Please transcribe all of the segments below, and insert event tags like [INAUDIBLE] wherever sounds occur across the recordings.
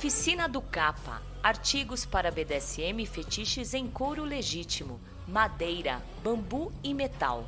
Oficina do Capa. Artigos para BDSM e fetiches em couro legítimo, madeira, bambu e metal.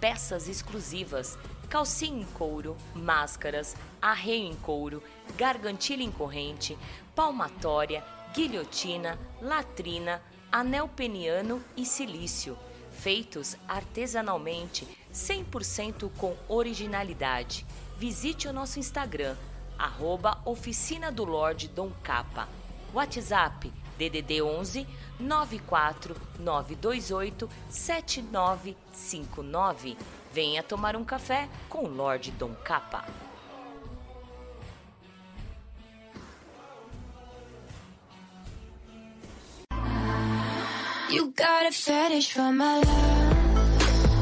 Peças exclusivas, calcinha em couro, máscaras, arreio em couro, gargantilha em corrente, palmatória, guilhotina, latrina, anel peniano e silício, feitos artesanalmente, 100% com originalidade. Visite o nosso Instagram, arroba Oficina do Lorde Dom Capa. WhatsApp DDD 11 94 928 7959. Venha tomar um café com o Lorde Dom Capa. You got a fetish for my love.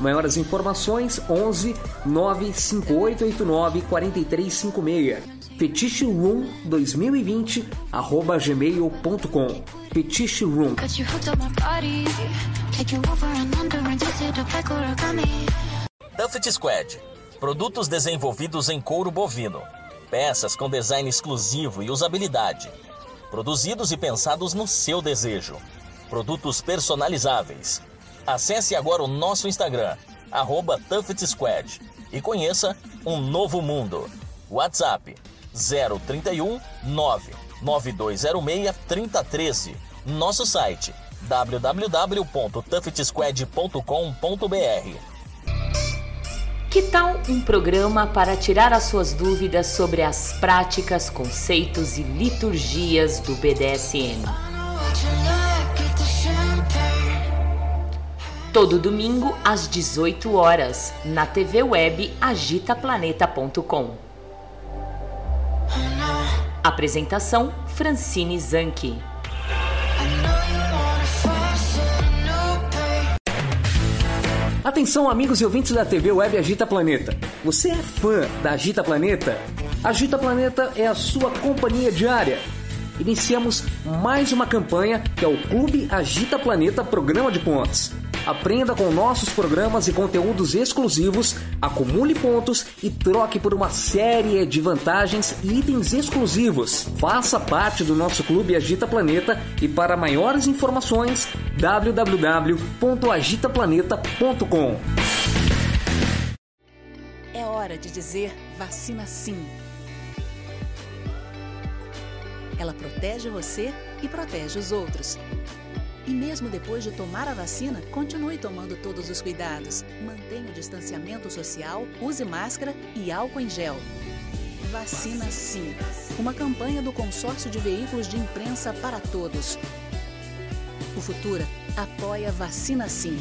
Maiores informações 11 95889 4356. Fetiche Room 2020 arroba gmail.com. Fetiche Room. Tuffet Squad. Produtos desenvolvidos em couro bovino. Peças com design exclusivo e usabilidade. Produzidos e pensados no seu desejo. Produtos personalizáveis. Acesse agora o nosso Instagram, arroba Squad, e conheça um novo mundo. WhatsApp 031 99206 3013. Nosso site www.tuffetsquad.com.br. Que tal um programa para tirar as suas dúvidas sobre as práticas, conceitos e liturgias do BDSM? Todo domingo às 18 horas, na TV web agitaplaneta.com. Apresentação Francine Zanke. Atenção, amigos e ouvintes da TV Web Agita Planeta. Você é fã da Agita Planeta? Agita Planeta é a sua companhia diária. Iniciamos mais uma campanha que é o Clube Agita Planeta Programa de Pontos. Aprenda com nossos programas e conteúdos exclusivos, acumule pontos e troque por uma série de vantagens e itens exclusivos. Faça parte do nosso Clube Agita Planeta e para maiores informações www.agitaplaneta.com. É hora de dizer vacina sim. Ela protege você e protege os outros. E mesmo depois de tomar a vacina, continue tomando todos os cuidados. Mantenha o distanciamento social, use máscara e álcool em gel. Vacina sim. Uma campanha do Consórcio de Veículos de Imprensa para Todos. O Futura apoia Vacina Sim.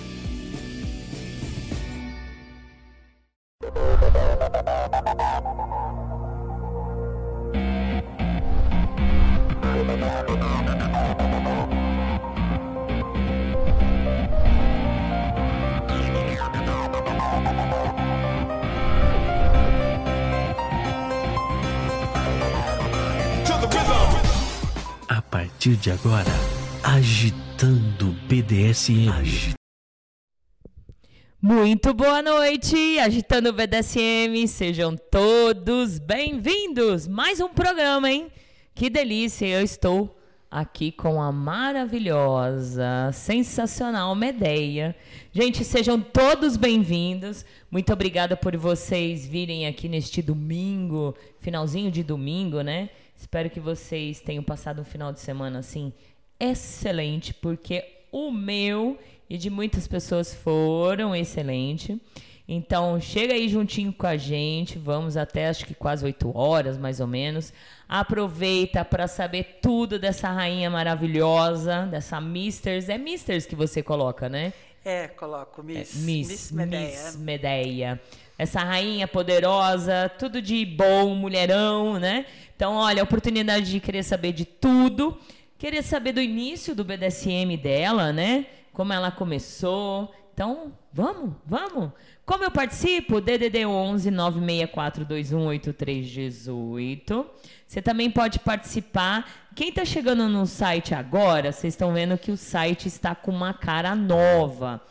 Partir de agora, agitando BDSM. Muito boa noite, agitando BDSM, sejam todos bem-vindos. Mais um programa, hein? Que delícia, eu estou aqui com a maravilhosa, sensacional Medeia. Gente, sejam todos bem-vindos. Muito obrigada por vocês virem aqui neste domingo, finalzinho de domingo, né? Espero que vocês tenham passado um final de semana assim excelente, porque o meu e de muitas pessoas foram excelente. Então, chega aí juntinho com a gente, vamos até acho que quase 8 horas, mais ou menos. Aproveita para saber tudo dessa rainha maravilhosa, dessa Misters. É Misters que você coloca, né? É, coloco Miss, Miss, Miss Medeia. Miss Medeia. Essa rainha poderosa, tudo de bom, mulherão, né? Então, olha, a oportunidade de querer saber de tudo, querer saber do início do BDSM dela, né? como ela começou. Então, vamos, vamos. Como eu participo? DDD 11 964218318. Você também pode participar. Quem está chegando no site agora, vocês estão vendo que o site está com uma cara nova.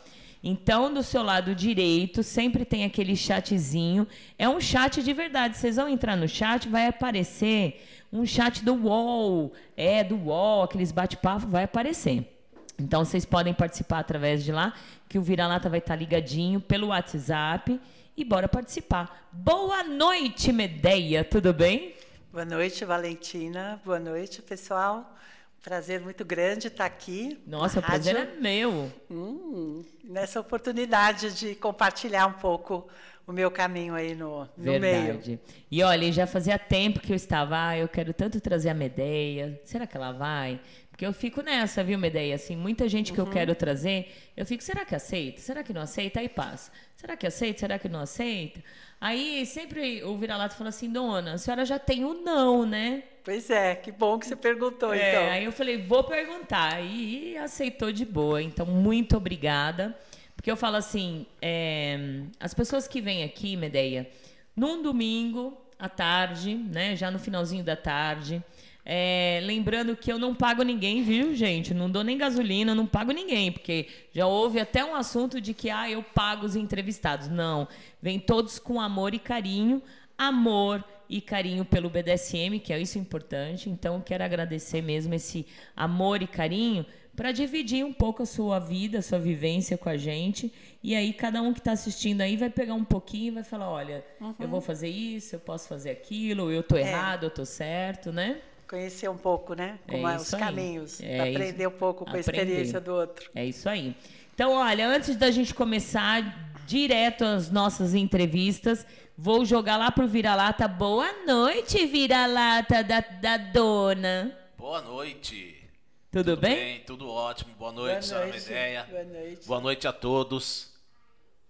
Então, do seu lado direito, sempre tem aquele chatzinho. É um chat de verdade. Vocês vão entrar no chat, vai aparecer um chat do UOL. É, do UOL, aqueles bate-papo, vai aparecer. Então, vocês podem participar através de lá, que o Vira-Lata vai estar ligadinho pelo WhatsApp. E bora participar. Boa noite, Medeia, tudo bem? Boa noite, Valentina. Boa noite, pessoal. Prazer muito grande estar aqui. Nossa, o prazer é meu. Hum, nessa oportunidade de compartilhar um pouco o meu caminho aí no, no meio. Verdade. E olha, já fazia tempo que eu estava, ah, eu quero tanto trazer a Medeia. Será que ela vai? Porque eu fico nessa, viu, Medeia? Assim, muita gente que eu quero trazer, eu fico, será que aceita? Será que não aceita? Aí passa. Será que aceita? Será que não aceita? Aí sempre o vira-lata fala assim, dona, a senhora já tem o não, né? Pois é, que bom que você perguntou, É, então. aí eu falei, vou perguntar. E aceitou de boa. Então, muito obrigada. Porque eu falo assim, é, as pessoas que vêm aqui, Medeia, num domingo à tarde, né? Já no finalzinho da tarde. é, lembrando que eu não pago ninguém, viu, gente? Não dou nem gasolina, não pago ninguém, porque já houve até um assunto de que ah, eu pago os entrevistados. Não, vem todos com amor e carinho, amor e carinho pelo BDSM, que é isso importante. Então, quero agradecer mesmo esse amor e carinho para dividir um pouco a sua vida, a sua vivência com a gente. E aí, cada um que está assistindo aí vai pegar um pouquinho e vai falar: olha, eu vou fazer isso, eu posso fazer aquilo, eu tô errado, eu tô certo, né? Conhecer um pouco, né? Como É é os aí. caminhos. É aprender um pouco com a Aprender. experiência do outro. É isso aí. Então, olha, antes da gente começar direto as nossas entrevistas, vou jogar lá pro Vira-Lata. Boa noite, Vira-Lata da, da dona. Boa noite. Tudo, bem? Tudo ótimo. Boa noite, Boa senhora noite. Medeia. Boa noite. Boa noite a todos.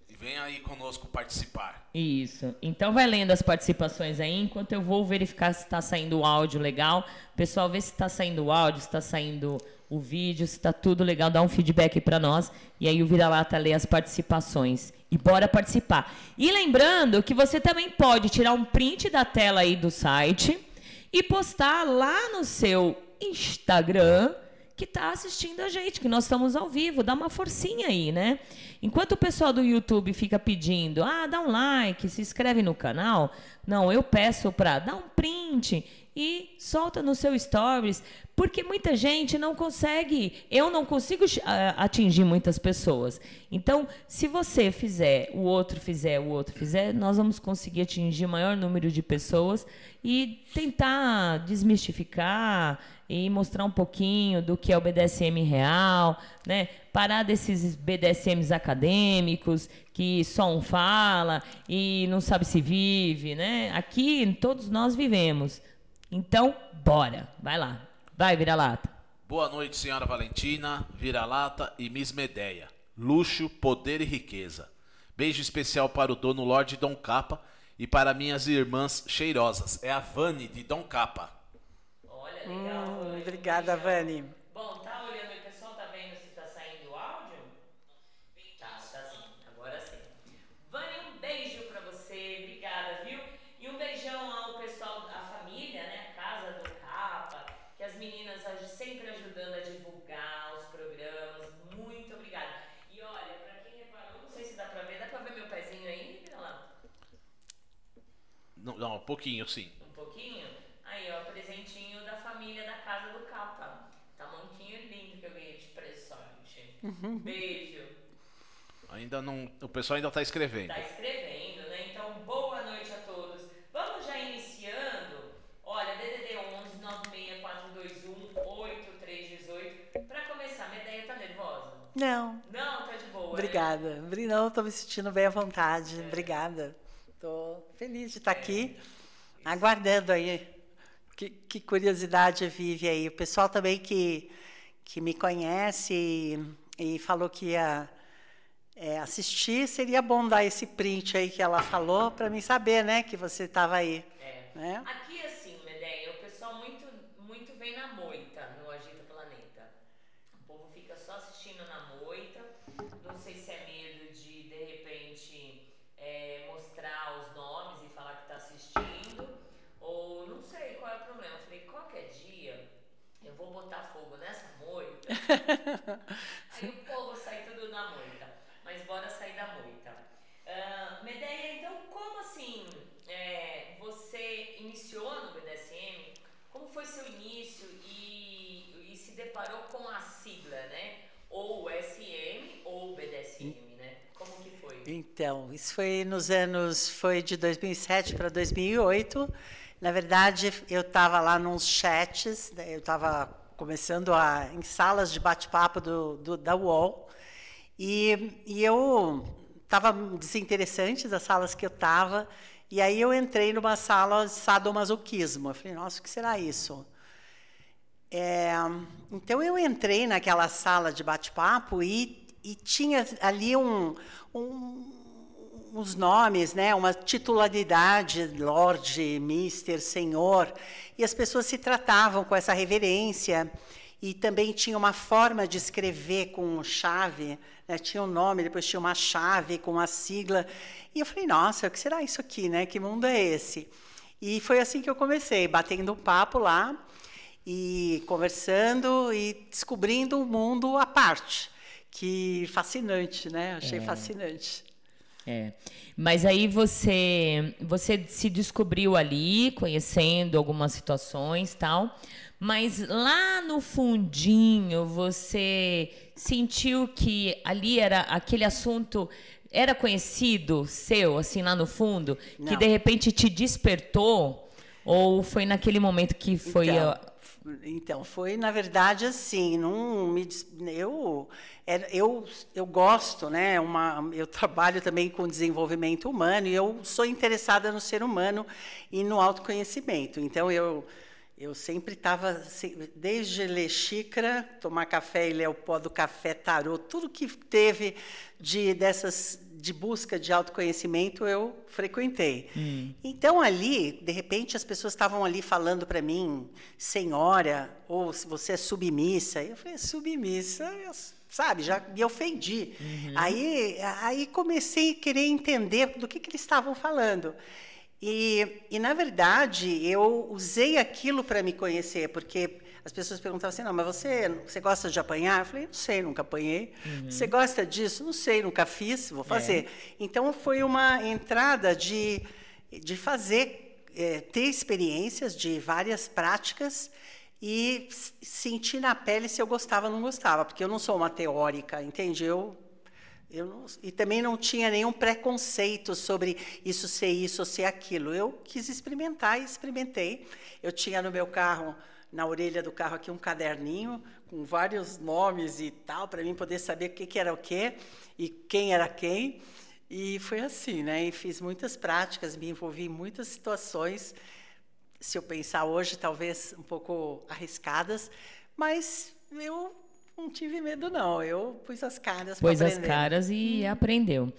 E venha aí conosco participar. Isso. Então vai lendo as participações aí, enquanto eu vou verificar se está saindo o áudio legal. Pessoal, vê se está saindo o áudio, se está saindo o vídeo, se está tudo legal, dá um feedback para nós. E aí o Vira-Lata lê as participações. E bora participar. E lembrando que você também pode tirar um print da tela aí do site e postar lá no seu Instagram que está assistindo a gente, que nós estamos ao vivo, dá uma forcinha aí, né? Enquanto o pessoal do YouTube fica pedindo, ah, dá um like, se inscreve no canal, não, eu peço para dar um print e solta no seu stories, porque muita gente não consegue, eu não consigo atingir muitas pessoas. Então, se você fizer, o outro fizer, o outro fizer, nós vamos conseguir atingir o maior número de pessoas e tentar desmistificar e mostrar um pouquinho do que é o BDSM real, né? Parar desses BDSMs acadêmicos que só um fala e não sabe se vive, né? Aqui todos nós vivemos. Então, bora. Vai lá. Vai, vira-lata. Boa noite, senhora Valentina, Vira-Lata e Miss Medeia. Luxo, poder e riqueza. Beijo especial para o dono Lorde Dom Capa e para minhas irmãs cheirosas. É a Vani de Dom Capa. Olha, Hum, obrigada, Vani. Bom, tá olhando aí, pessoal, tá vendo se tá saindo o áudio? Tá, tá sim, agora sim. Vânia, um beijo pra você, obrigada, viu? E um beijão ao pessoal, a família, né, a casa do Capa, que as meninas sempre ajudando a divulgar os programas, muito obrigada. E olha, pra quem reparou, não sei se dá pra ver, dá pra ver meu pezinho aí? Olha lá, Não, não, um pouquinho sim. um pouquinho. Aí, ó, presentinho da família da casa do Capa. Tamanquinho lindo que eu ganhei de presente. Beijo. Ainda não. O pessoal ainda está escrevendo. Tá escrevendo, né? Então, boa noite a todos. Vamos já iniciando. Olha, DDD 11 96421 8318. Pra começar, minha ideia tá nervosa? Não, Não, tá de boa. né? obrigada. Bri- Não, estou me sentindo bem à vontade. Obrigada. Estou feliz de estar aqui, aguardando aí. Que, que curiosidade vive aí. O pessoal também que, que me conhece e, falou que ia é, assistir, seria bom dar esse print aí que ela falou para mim saber, né, que você estava aí. É. Né? Aqui, assim, Medeia, o pessoal muito, muito vem na moita no Agita Planeta. O povo fica só assistindo na moita. Não sei se é medo de, de repente, é, mostrar os nomes e falar que está assistindo. Ou não sei qual é o problema. Eu falei, qualquer dia eu vou botar fogo nessa moita. [LAUGHS] Aí o povo sai tudo na moita. Mas bora sair da moita. Ah, Medeia, então como assim é, você iniciou no BDSM? Como foi seu início e, e se deparou com a sigla, né? Ou SM ou BDSM, né? Como que foi? Então, isso foi nos anos, foi de 2007 para 2008. Na verdade, eu estava lá nos chats, né, eu estava começando a, em salas de bate-papo do, do- da UOL, e, e eu estava desinteressante das salas que eu estava, e aí eu entrei numa sala de sadomasoquismo. Eu falei, nossa, o que será isso? É, então eu entrei naquela sala de bate-papo e, e tinha ali um, um- uns nomes, né, uma titularidade, Lorde, Mister, Senhor, e as pessoas se tratavam com essa reverência e também tinha uma forma de escrever com chave, né, tinha um nome, depois tinha uma chave com a sigla, e eu falei, nossa, o que será isso aqui, né? Que mundo é esse? E foi assim que eu comecei, batendo um papo lá, e conversando e descobrindo um mundo à parte, que fascinante, né? Achei fascinante. É. Mas aí você você se descobriu ali, conhecendo algumas situações, tal. Mas lá no fundinho você sentiu que ali era aquele assunto era conhecido seu, assim lá no fundo, que Não. de repente te despertou ou foi naquele momento que foi Então, a- então, foi na verdade assim, não me eu eu eu gosto, né, uma eu trabalho também com desenvolvimento humano e eu sou interessada no ser humano e no autoconhecimento. Então eu eu sempre estava, desde ler xícara, tomar café e ler o pó do café, tarô, tudo que teve de dessas de busca de autoconhecimento eu frequentei. Então ali, de repente, as pessoas estavam ali falando para mim, senhora, ou se você é submissa. Eu falei, submissa, eu, sabe? Já me ofendi. Aí, aí comecei a querer entender do que, que eles estavam falando. E, e, na verdade, eu usei aquilo para me conhecer, porque as pessoas perguntavam assim: não, mas você, você gosta de apanhar? Eu falei: não sei, nunca apanhei. Você gosta disso? Não sei, nunca fiz, vou fazer. Então, foi uma entrada de, de fazer, eh, ter experiências de várias práticas e sentir na pele se eu gostava ou não gostava, porque eu não sou uma teórica, entende? Eu eu não- e também não tinha nenhum preconceito sobre isso ser isso ou ser aquilo. Eu quis experimentar e experimentei. Eu tinha no meu carro, na orelha do carro aqui, um caderninho com vários nomes e tal, para mim poder saber o que, que era o quê e quem era quem. E foi assim, né? E fiz muitas práticas, me envolvi em muitas situações, se eu pensar hoje, talvez um pouco arriscadas, mas eu não tive medo, não. Eu pus as caras para pôs as aprender. caras e aprendeu.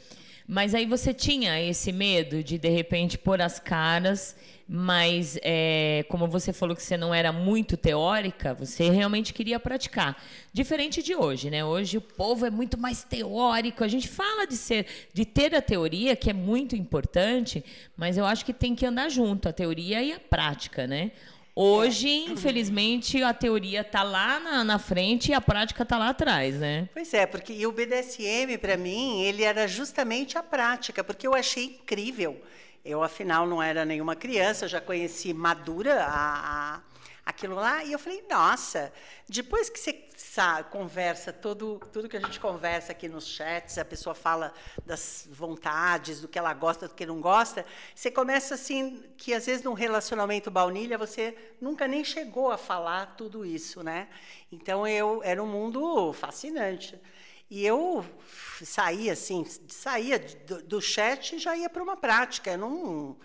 Mas aí você tinha esse medo de de repente pôr as caras, mas é, como você falou que você não era muito teórica, você realmente queria praticar. Diferente de hoje, né? Hoje o povo é muito mais teórico. A gente fala de ser, de ter a teoria, que é muito importante, mas eu acho que tem que andar junto a teoria e a prática, né? Hoje, infelizmente, a teoria está lá na, na frente e a prática está lá atrás, né? Pois é, porque o BDSM, para mim, ele era justamente a prática, porque eu achei incrível. Eu, afinal, não era nenhuma criança, já conheci madura a, a- aquilo lá, e eu falei, nossa, depois que você sa- conversa, todo, tudo que a gente conversa aqui nos chats, a pessoa fala das vontades, do que ela gosta, do que não gosta, você começa assim, que às vezes num relacionamento baunilha, você nunca nem chegou a falar tudo isso, né? Então, eu era um mundo fascinante. E eu saía assim, saía do, do chat e já ia para uma prática. Eu não,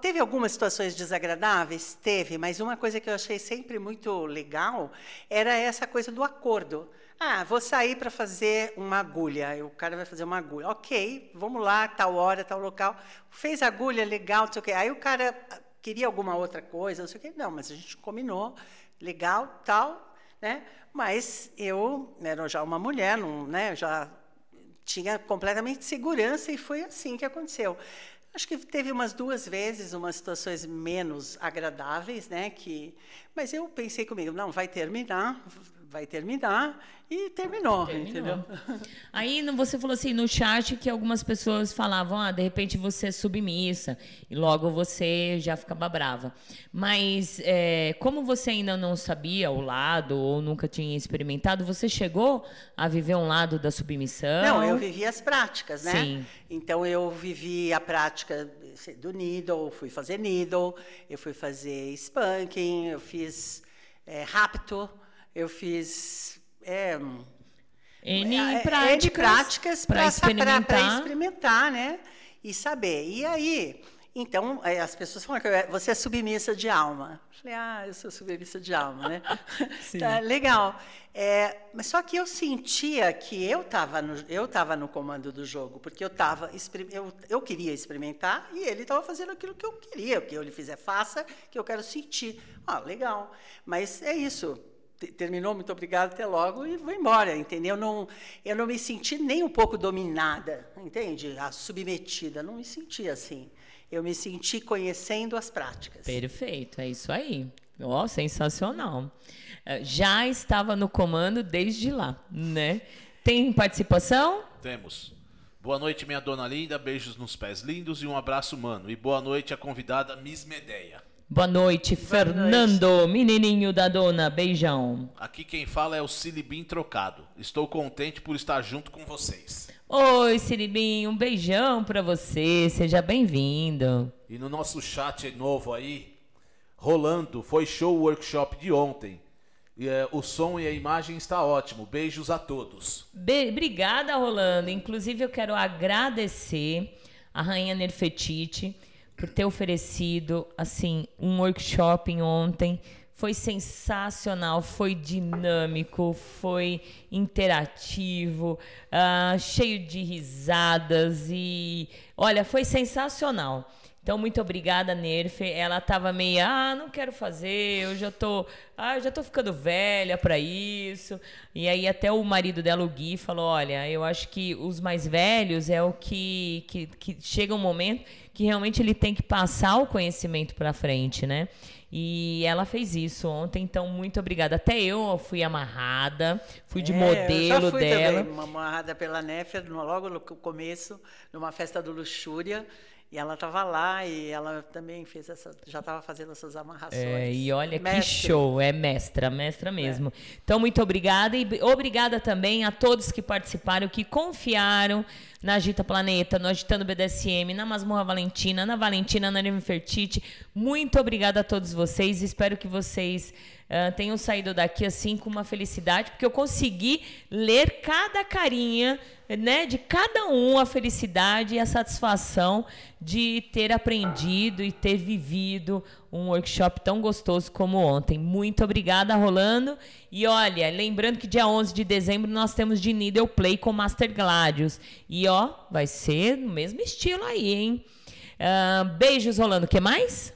teve algumas situações desagradáveis? Teve, mas uma coisa que eu achei sempre muito legal era essa coisa do acordo. Ah, vou sair para fazer uma agulha. O cara vai fazer uma agulha. Ok, vamos lá, tal hora, tal local. Fez agulha, legal, não sei o quê. Aí o cara ah, queria alguma outra coisa, não sei o quê. Não, mas a gente combinou, legal, tal. né? Mas eu era já uma mulher, não, né? Já tinha completamente segurança e foi assim que aconteceu. Acho que teve umas duas vezes umas situações menos agradáveis, né? Que, mas eu pensei comigo, não, vai terminar, vai terminar e terminou, Terminou. entendeu? [LAUGHS] Aí você falou assim no chat que algumas pessoas falavam, ah, de repente você é submissa e logo você já ficava brava. Mas é, como você ainda não sabia o lado ou nunca tinha experimentado, você chegou a viver um lado da submissão? Não, eu vivi as práticas, né? Sim. Então eu vivi a prática do needle, fui fazer needle, eu fui fazer spanking, eu fiz é, rapto, eu fiz é, N é, é, práticas, N práticas para para experimentar. experimentar, né? E saber. E aí, então, é, as pessoas falam que eu- você é submissa de alma. Eu falei, ah, eu sou submissa de alma, né? [LAUGHS] tá, legal. É, mas só que eu sentia que eu estava no, eu tava no comando do jogo, porque eu, tava, eu, eu queria experimentar e ele estava fazendo aquilo que eu queria. O que ele fizer, faça, que eu quero sentir. Ah, legal. Mas é isso. Te- Terminou, muito obrigado, até logo, e vou embora, entendeu? Não, eu não me senti nem um pouco dominada, entende? A submetida, não me senti assim. Eu me senti conhecendo as práticas. Perfeito, é isso aí. Ó, sensacional. Eh, Já estava no comando desde lá, né? Tem participação? Temos. Boa noite, minha dona linda. Beijos nos pés lindos e um abraço, mano. E boa noite à convidada Miss Medeia. Boa noite, Fernando, menininho da dona. Beijão. Aqui quem fala é o Silibim Trocado. Estou contente por estar junto com vocês. Oi, Siribinho, um beijão pra você. Seja bem-vindo. E no nosso chat novo aí, rolando, foi show workshop de ontem. E, é, o som e a imagem está ótimo. Beijos a todos. Be- Obrigada, Rolando. Inclusive, eu quero agradecer a Rainha Nerfetiti por ter oferecido assim um workshop ontem. Foi sensacional, foi dinâmico, foi interativo, ah, cheio de risadas e olha, foi sensacional. Então, muito obrigada, Nerf. Ela tava meio, ah, não quero fazer, eu já tô, ah, eu já tô ficando velha para isso. E aí até o marido dela, o Gui, falou, olha, eu acho que os mais velhos é o que, que, que chega um momento que realmente ele tem que passar o conhecimento para frente, né? E ela fez isso ontem, então muito obrigada. Até eu fui amarrada, fui de É, modelo eu fui dela. Também, uma amarrada pela Néfia, logo no começo, numa festa do Luxúria. E ela estava lá e ela também fez essa, já estava fazendo essas amarrações. É, e olha que Mestre. show, é mestra, mestra mesmo. Então, muito obrigada e obrigada também a todos que participaram, que confiaram na Agita Planeta, no Agitando BDSM, na Masmorra Valentina, na Valentina, na Nefertiti. Muito obrigada a todos vocês. Espero que vocês ah, tenham saído daqui assim com uma felicidade, porque eu consegui ler cada carinha, né, de cada um a felicidade e a satisfação de ter aprendido e ter vivido um workshop tão gostoso como ontem. Muito obrigada, Rolando. E olha, lembrando que dia 11 de dezembro nós temos de Needle Play com Master Gladius. E ó, vai ser no mesmo estilo aí, hein? Ah, beijos, Rolando. O que mais?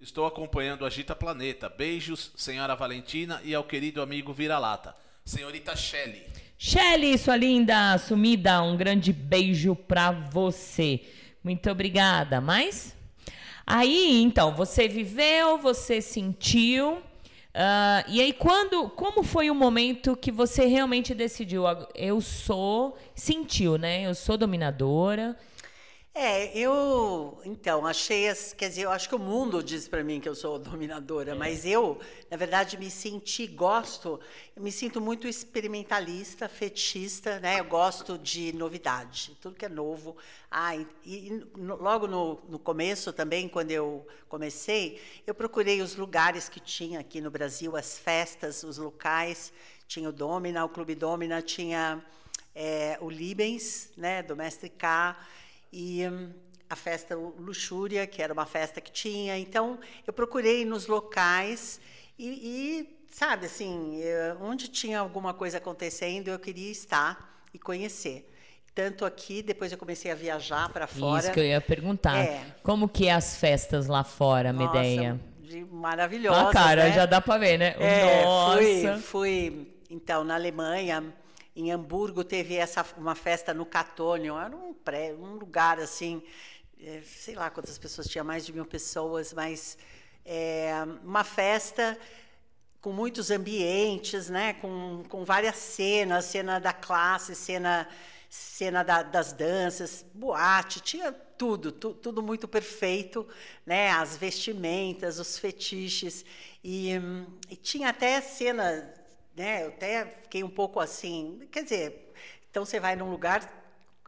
Estou acompanhando Agita Planeta. Beijos, senhora Valentina e ao querido amigo Vira-Lata. Senhorita Shelley. Shelly, sua linda sumida, um grande beijo pra você. Muito obrigada. Mais? Aí, então, você viveu, você sentiu. ah, e aí, quando, como foi o momento que você realmente decidiu? "Ah, Eu sou, sentiu, né? Eu sou dominadora. É, eu, então, achei, as, quer dizer, eu acho que o mundo diz para mim que eu sou dominadora, mas eu, na verdade, me senti, gosto, eu me sinto muito experimentalista, fetista, né? Eu gosto de novidade, tudo que é novo. Ah, e, e no- logo no, no começo também, quando eu comecei, eu procurei os lugares que tinha aqui no Brasil, as festas, os locais, tinha o Domina, o Clube Domina, tinha é, o Libens, né, do Mestre K, e hum, a festa Luxúria, que era uma festa que tinha. Então, eu procurei nos locais e, e, sabe, assim, eh, onde tinha alguma coisa acontecendo, eu queria estar e conhecer. Tanto aqui, depois eu comecei a viajar para fora. Isso que eu ia perguntar. É. Como que é as festas lá fora, Nossa, Medeia? de maravilhosas. A cara, né? já dá pra ver, né? É, Nossa. fui, fui, então, na Alemanha, em Hamburgo, teve essa, uma festa no Catônio, era um, pré, um lugar assim, eh, sei lá quantas pessoas, tinha mais de mil pessoas, mas é, uma festa com muitos ambientes, né? com, com várias cenas, cena da classe, cena, cena da- das danças, boate, tinha tudo, tu- tudo muito perfeito, né? as vestimentas, os fetiches, e, e tinha até cena, né? eu até fiquei um pouco assim, quer dizer, então você vai num lugar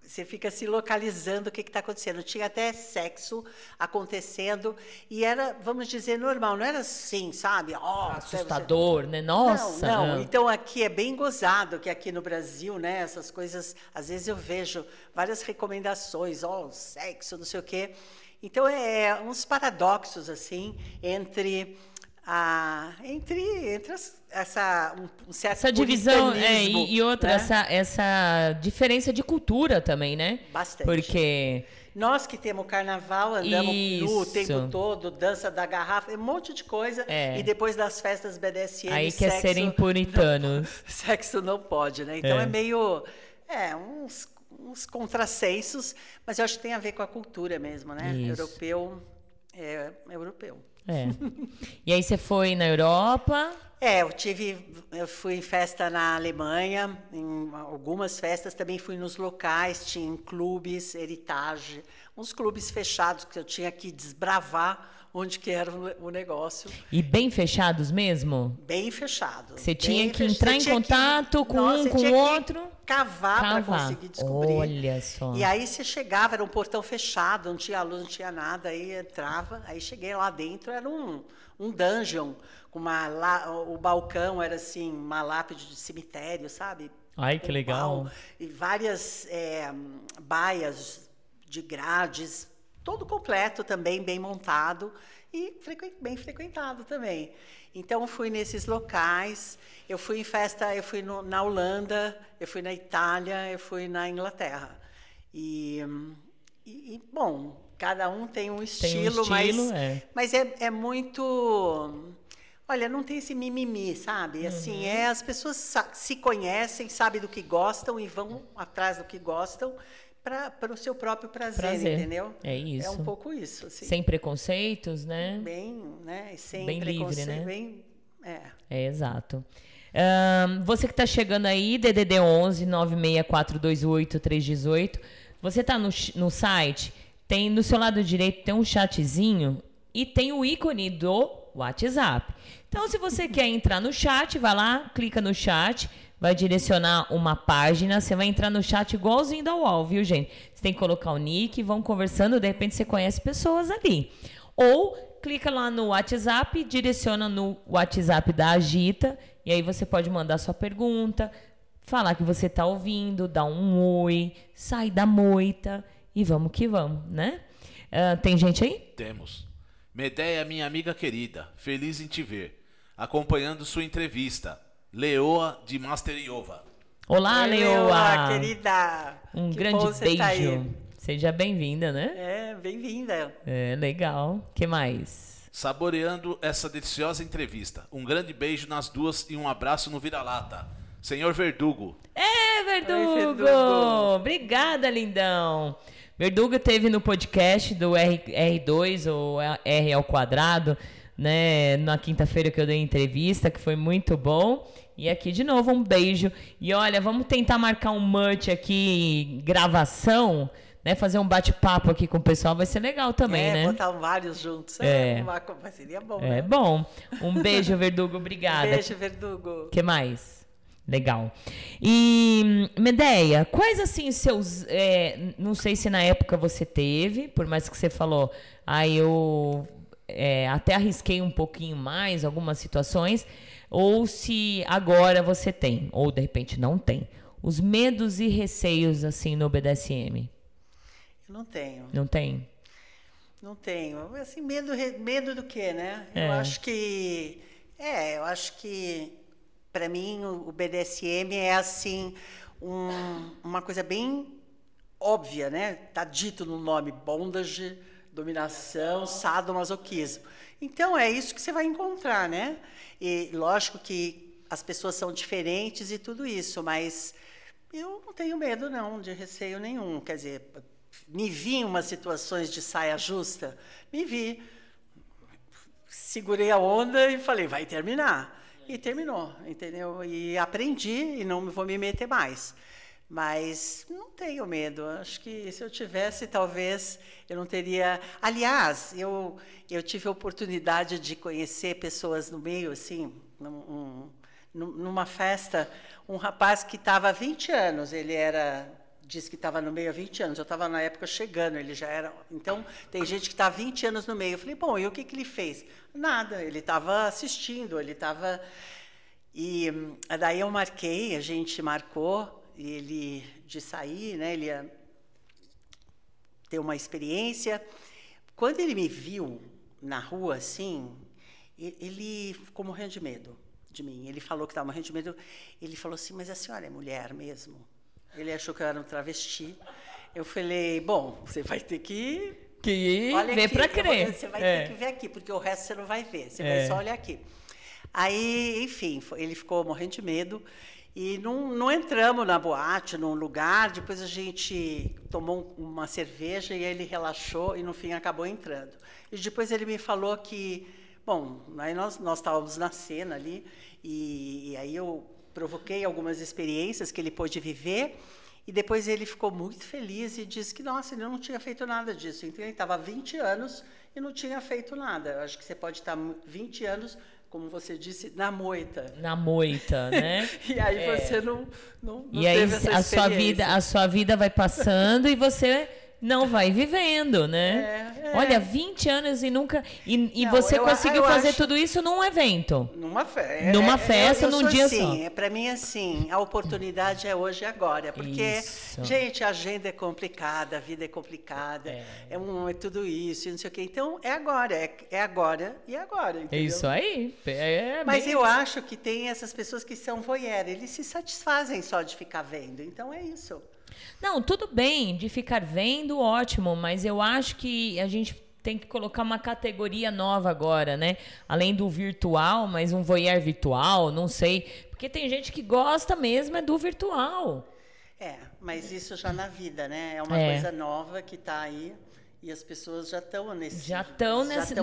você fica se localizando o que está acontecendo. Tinha até sexo acontecendo e era, vamos dizer, normal. Não era assim, sabe? Ó, Assustador, né? Nossa. Não, não. Então aqui é bem gozado que aqui no Brasil, né? Essas coisas, às vezes eu vejo várias recomendações, ó, sexo, não sei o quê. Então é uns paradoxos assim entre a entre entre essa um, certo Essa divisão, é, e, e outra, né? essa, essa diferença de cultura também, né? Bastante. Porque Nós que temos carnaval, andamos nu o tempo todo, dança da garrafa, um monte de coisa. É. E depois das festas BDSM, aí quer sexo, serem puritanos. [LAUGHS] sexo não pode, né? Então É. é, meio. É, uns, uns contrassensos, mas eu acho que tem a ver com a cultura mesmo, né? Isso. Europeu é europeu. É. E aí você foi na Europa. É, eu tive, eu fui em festa na Alemanha, em algumas festas também fui nos locais, tinha em clubes, Heritage, uns clubes fechados que eu tinha que desbravar onde que era o negócio, E bem fechados mesmo? bem fechado. Você tinha que fech- entrar em tinha que- contato com Nossa, um, com o outro. Cavar para Cavar. conseguir descobrir. Olha só. E aí você chegava, era um portão fechado, não tinha luz, não tinha nada, aí entrava, aí cheguei lá dentro, era um, um dungeon, com uma lá, o balcão era assim, uma lápide de cemitério, sabe? Ai, que legal. E várias é, baias de grades, todo completo também, bem montado e bem frequentado também. Então fui nesses locais, eu fui em festa, eu fui no- na Holanda, eu fui na Itália, eu fui na Inglaterra. E, e- e, bom, cada um tem um estilo, mas, estilo, é. mas é, é muito. Olha, não tem esse mimimi, sabe? Assim, é as pessoas se conhecem, sabem do que gostam e vão atrás do que gostam para o seu próprio prazer, Prazer. entendeu? É isso. É um pouco isso, assim. Sem preconceitos, né? Bem, né? Sem Bem livre, né? bem. É. É, exato. Ahn, você que está chegando aí, DDD 11 96428 318. Você está no, no site, tem no seu lado direito tem um chatzinho e tem o ícone do WhatsApp. Então, se você quer entrar no chat, vai lá, clica no chat, vai direcionar uma página, você vai entrar no chat igualzinho da UOL, viu, gente? Você tem que colocar o nick, vão conversando, de repente você conhece pessoas ali. Ou clica lá no WhatsApp, direciona no WhatsApp da Agita, e aí você pode mandar sua pergunta, falar que você está ouvindo, dar um oi, sair da moita e vamos que vamos, né? Ah, tem gente aí? Temos. Medeia, minha amiga querida, feliz em te ver. Acompanhando sua entrevista. Leoa de Master Iova. Olá, Oi, Leoa! querida! Um Que grande bom você beijo. tá aí. Seja bem-vinda, né? É, bem-vinda. É, legal. que mais? Saboreando essa deliciosa entrevista. Um grande beijo nas duas e um abraço no vira-lata. Senhor Verdugo, É, Verdugo! Verdugo. Obrigada, lindão! Verdugo teve no podcast do R, R2 ou R ao quadrado, né? Na quinta-feira que eu dei entrevista, que foi muito bom. E aqui de novo um beijo. E olha, vamos tentar marcar um munch aqui, gravação, né? Fazer um bate-papo aqui com o pessoal, vai ser legal também, é, né? botar vários juntos. É. É. Uma, seria bom, É né? bom. Um beijo, Verdugo, obrigada. Beijo, Verdugo. que mais? Legal. E, Medeia, quais assim seus. é, não sei se na época você teve, por mais que você falou, ah, eu é, até arrisquei um pouquinho mais algumas situações, ou se agora você tem, ou de repente não tem. Os medos e receios assim no BDSM. Eu não tenho. Não tem? Não tenho. Assim, medo, medo do quê, né? É. Eu acho que. É, eu acho que. Para mim, o o BDSM é assim. um- uma coisa bem óbvia, né? Tá dito no nome bondage, dominação, sadomasoquismo. Então é isso que você vai encontrar, né? E lógico que as pessoas são diferentes e tudo isso, mas eu não tenho medo não, de receio nenhum. Quer dizer, me vi em umas situações de saia justa, me vi. Segurei a onda e falei, vai terminar. E terminou, entendeu? E aprendi e não vou me meter mais. Mas não tenho medo. Acho que se eu tivesse, talvez eu não teria. Aliás, eu, eu tive a oportunidade de conhecer pessoas no meio, assim, num, numa festa, um rapaz que estava há 20 anos, ele era disse que estava no meio há 20 anos. Eu estava na época chegando, ele já era. Então, tem gente que está há 20 anos no meio. Eu falei, bom, e o que, que ele fez? Nada, ele estava assistindo, ele estava. E daí eu marquei, a gente marcou, ele de sair, né? Ele ia ter uma experiência. Quando ele me viu na rua, assim, ele ficou morrendo de medo de mim. Ele falou que estava morrendo de medo. Ele falou assim, mas a senhora é mulher mesmo? Ele achou que eu era um travesti. Eu falei, bom, você vai ter que. Que ver para crer. Você vai é. ter que ver aqui, porque o resto você não vai ver. Você é. vai só olhar aqui. Aí, enfim, ele ficou morrendo de medo. E não, não entramos na boate, num lugar. Depois a gente tomou uma cerveja e ele relaxou e no fim acabou entrando. E depois ele me falou que, bom, aí nós, nós estávamos na cena ali e, e aí eu provoquei algumas experiências que ele pôde viver. E depois ele ficou muito feliz e disse que, nossa, ele não tinha feito nada disso. Então, ele estava há 20 anos e não tinha feito nada. Eu acho que você pode estar 20 anos, como você disse, na moita. Na moita, né? [LAUGHS] e aí é. você não, não, não E aí a sua, vida, a sua vida vai passando e você não vai vivendo, né? É, é. Olha, 20 anos e nunca. E, e não, você eu, conseguiu eu fazer acho... tudo isso num evento. Numa festa. Numa festa, eu, num dia assim, só. Para mim, assim, a oportunidade é hoje e agora. Porque, isso. gente, a agenda é complicada, a vida é complicada, é, é, um, é tudo isso, não sei o quê. Então, é agora, é, é agora e agora. É entendeu? É isso aí. É Mas eu acho que tem essas pessoas que são voyeur, eles se satisfazem só de ficar vendo. Então, é isso. Não, tudo bem, de ficar vendo, ótimo, mas eu acho que a gente tem que colocar uma categoria nova agora, né? Além do virtual, mas um voyeur virtual, não sei. Porque tem gente que gosta mesmo é do virtual. É, mas isso já na vida, né? É uma é. coisa nova que está aí. E as pessoas já estão nesse já estão nesse,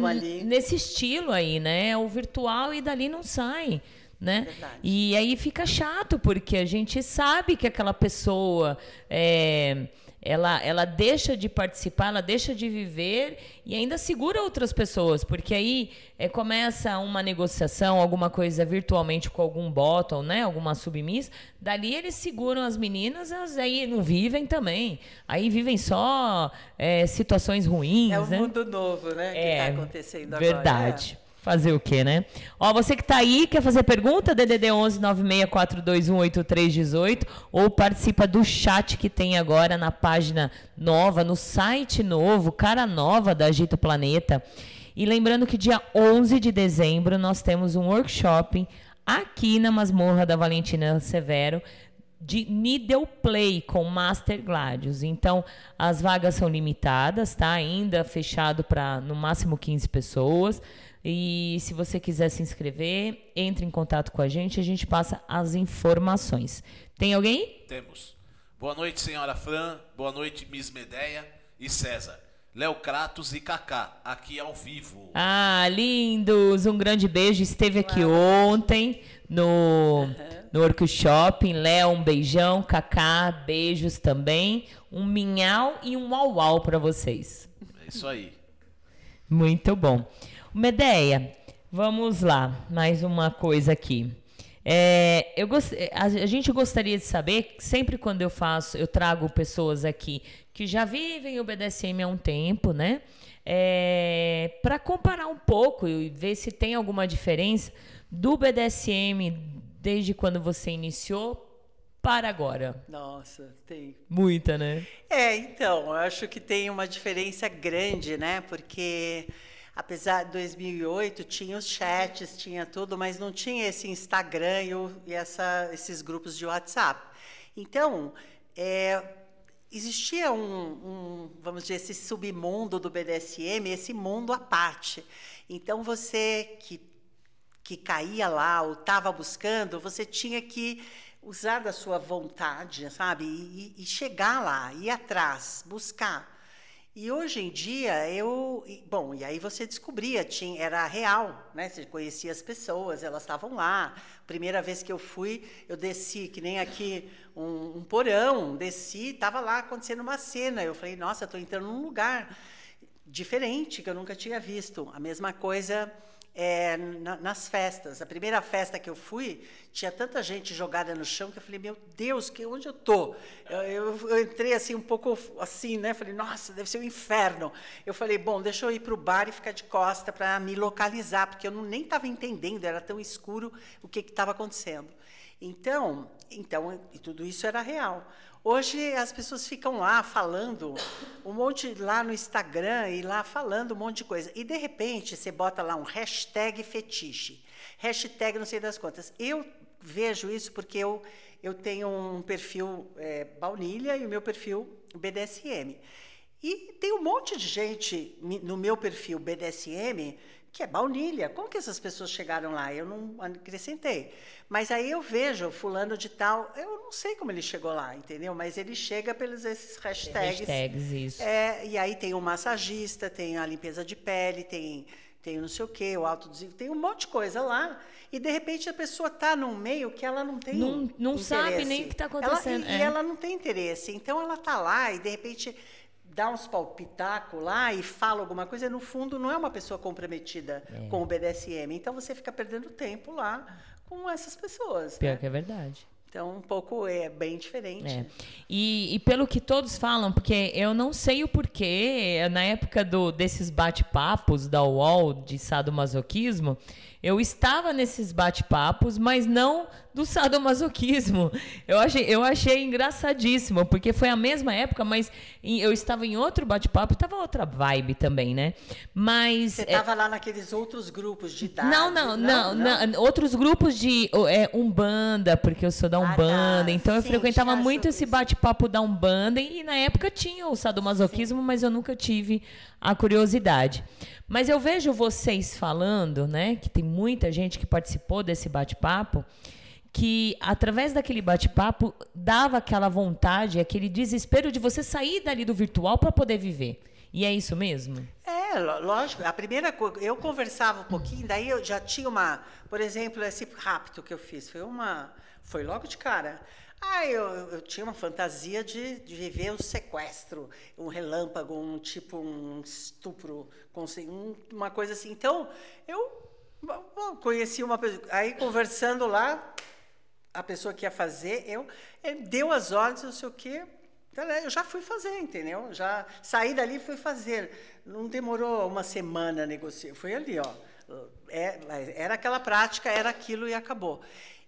nesse estilo aí, né? O virtual e dali não sai né? Verdade. E aí fica chato porque a gente sabe que aquela pessoa é, ela, ela deixa de participar, ela deixa de viver e ainda segura outras pessoas, porque aí é, começa uma negociação, alguma coisa virtualmente com algum bottom, né, alguma submiss, dali eles seguram as meninas, elas aí não vivem também, aí vivem só é, situações ruins, É um né? mundo novo, né, que está é, acontecendo verdade. agora. Verdade. É. Fazer o quê, né? Ó, você que está aí, quer fazer pergunta? DDD 11 964218318 ou participa do chat que tem agora na página nova, no site novo, cara nova da Agito Planeta. E lembrando que dia 11 de dezembro nós temos um workshop aqui na Masmorra da Valentina Severo de Needle Play com Master Gladius. Então, as vagas são limitadas, tá? Ainda fechado para no máximo 15 pessoas. E se você quiser se inscrever, entre em contato com a gente, a gente passa as informações. Tem alguém? Temos. Boa noite, senhora Fran. Boa noite, Miss Medeia e César. Léo Kratos e Kaká, aqui ao vivo. Ah, lindos! Um grande beijo. Esteve aqui Uau. ontem no, no Orco Shopping. Léo, um beijão. Kaká, beijos também. Um minhau e um uau uau para vocês. É isso aí. Muito bom. Medeia, vamos lá, mais uma coisa aqui. É, eu gost... a, gente gostaria de saber, sempre quando eu faço, eu trago pessoas aqui que já vivem o BDSM há um tempo, né? É, para comparar um pouco e ver se tem alguma diferença do BDSM desde quando você iniciou para agora. Nossa, tem. Muita, né? É, então, eu acho que tem uma diferença grande, né? Porque apesar de 2008 tinha os chats, tinha tudo, mas não tinha esse Instagram e, o, e essa, esses grupos de WhatsApp. Então, é, existia um, um, vamos dizer, esse submundo do BDSM, esse mundo à parte. Então, você que, que caía lá ou estava buscando, você tinha que usar da sua vontade, sabe? E, e chegar lá, ir atrás, buscar. E hoje em dia eu, bom, e aí você descobria, tinha, era real, né? Você conhecia as pessoas, elas estavam lá. Primeira vez que eu fui, eu desci, que nem aqui um, um porão, desci, estava lá acontecendo uma cena. Eu falei, nossa, estou entrando num lugar diferente que eu nunca tinha visto. A mesma coisa é, na, nas festas. A primeira festa que eu fui, tinha tanta gente jogada no chão que eu falei, meu Deus, que, onde eu estou? Eu, eu, eu, entrei assim, um pouco assim, né? Falei, nossa, deve ser um inferno. Eu falei, bom, deixa eu ir para o bar e ficar de costa para me localizar, porque eu não, nem estava entendendo, era tão escuro o que estava acontecendo. Então, então, e tudo isso era real. Hoje as pessoas ficam lá falando um monte lá no Instagram e lá falando um monte de coisa. E de repente você bota lá um hashtag fetiche, hashtag não sei das quantas. Eu vejo isso porque eu, eu tenho um perfil é, baunilha e o meu perfil BDSM. E tem um monte de gente no meu perfil BDSM que é baunilha. Como que essas pessoas chegaram lá? Eu não acrescentei. Mas aí eu vejo fulano de tal, eu não sei como ele chegou lá, entendeu? Mas ele chega pelos esses hashtags. Hashtags, isso. É, e aí tem o massagista, tem a limpeza de pele, tem tem não sei o quê, o autodesenvolvimento, tem um monte de coisa lá, e de repente a pessoa está num meio que ela não tem Não, não sabe nem o que está acontecendo. Ela, e, é. e ela não tem interesse. Então ela está lá e de repente dá uns palpitacos lá e fala alguma coisa, no fundo não é uma pessoa comprometida É. com o BDSM. Então você fica perdendo tempo lá com essas pessoas. Pior né? que é verdade. Então um pouco é bem diferente. É. E, e pelo que todos falam, porque eu não sei o porquê, na época do, desses bate-papos da UOL de sadomasoquismo, eu estava nesses bate-papos, mas não do sadomasoquismo. Eu achei, eu achei engraçadíssimo, porque foi a mesma época, mas em- eu estava em outro bate-papo, estava outra vibe também, né? Mas. Você é, estava lá naqueles outros grupos de idade. não, não, não, não, Outros grupos de é, Umbanda, porque eu sou da Ah, Umbanda. tá. Então eu Sim, frequentava tinha muito esse bate-papo da Umbanda. E na época tinha o sadomasoquismo, mas eu nunca tive a curiosidade. Mas eu vejo vocês falando, né? Que tem muita gente que participou desse bate-papo. Que através daquele bate-papo dava aquela vontade, aquele desespero de você sair dali do virtual para poder viver. E é isso mesmo? É, lógico. A primeira coisa, eu conversava um pouquinho, daí eu já tinha uma, por exemplo, esse rapto que eu fiz, foi uma, foi logo de cara. Ah, eu, eu tinha uma fantasia de, de viver um sequestro, um relâmpago, um tipo um estupro, um- uma coisa assim. Então, eu conheci uma pessoa, aí conversando lá, a pessoa que ia fazer, eu, deu as ordens, não sei o quê. Né, Eu já fui fazer, entendeu? Já saí dali e fui fazer. Não demorou uma semana negociar. Foi ali, ó. É, era aquela prática, era aquilo e acabou.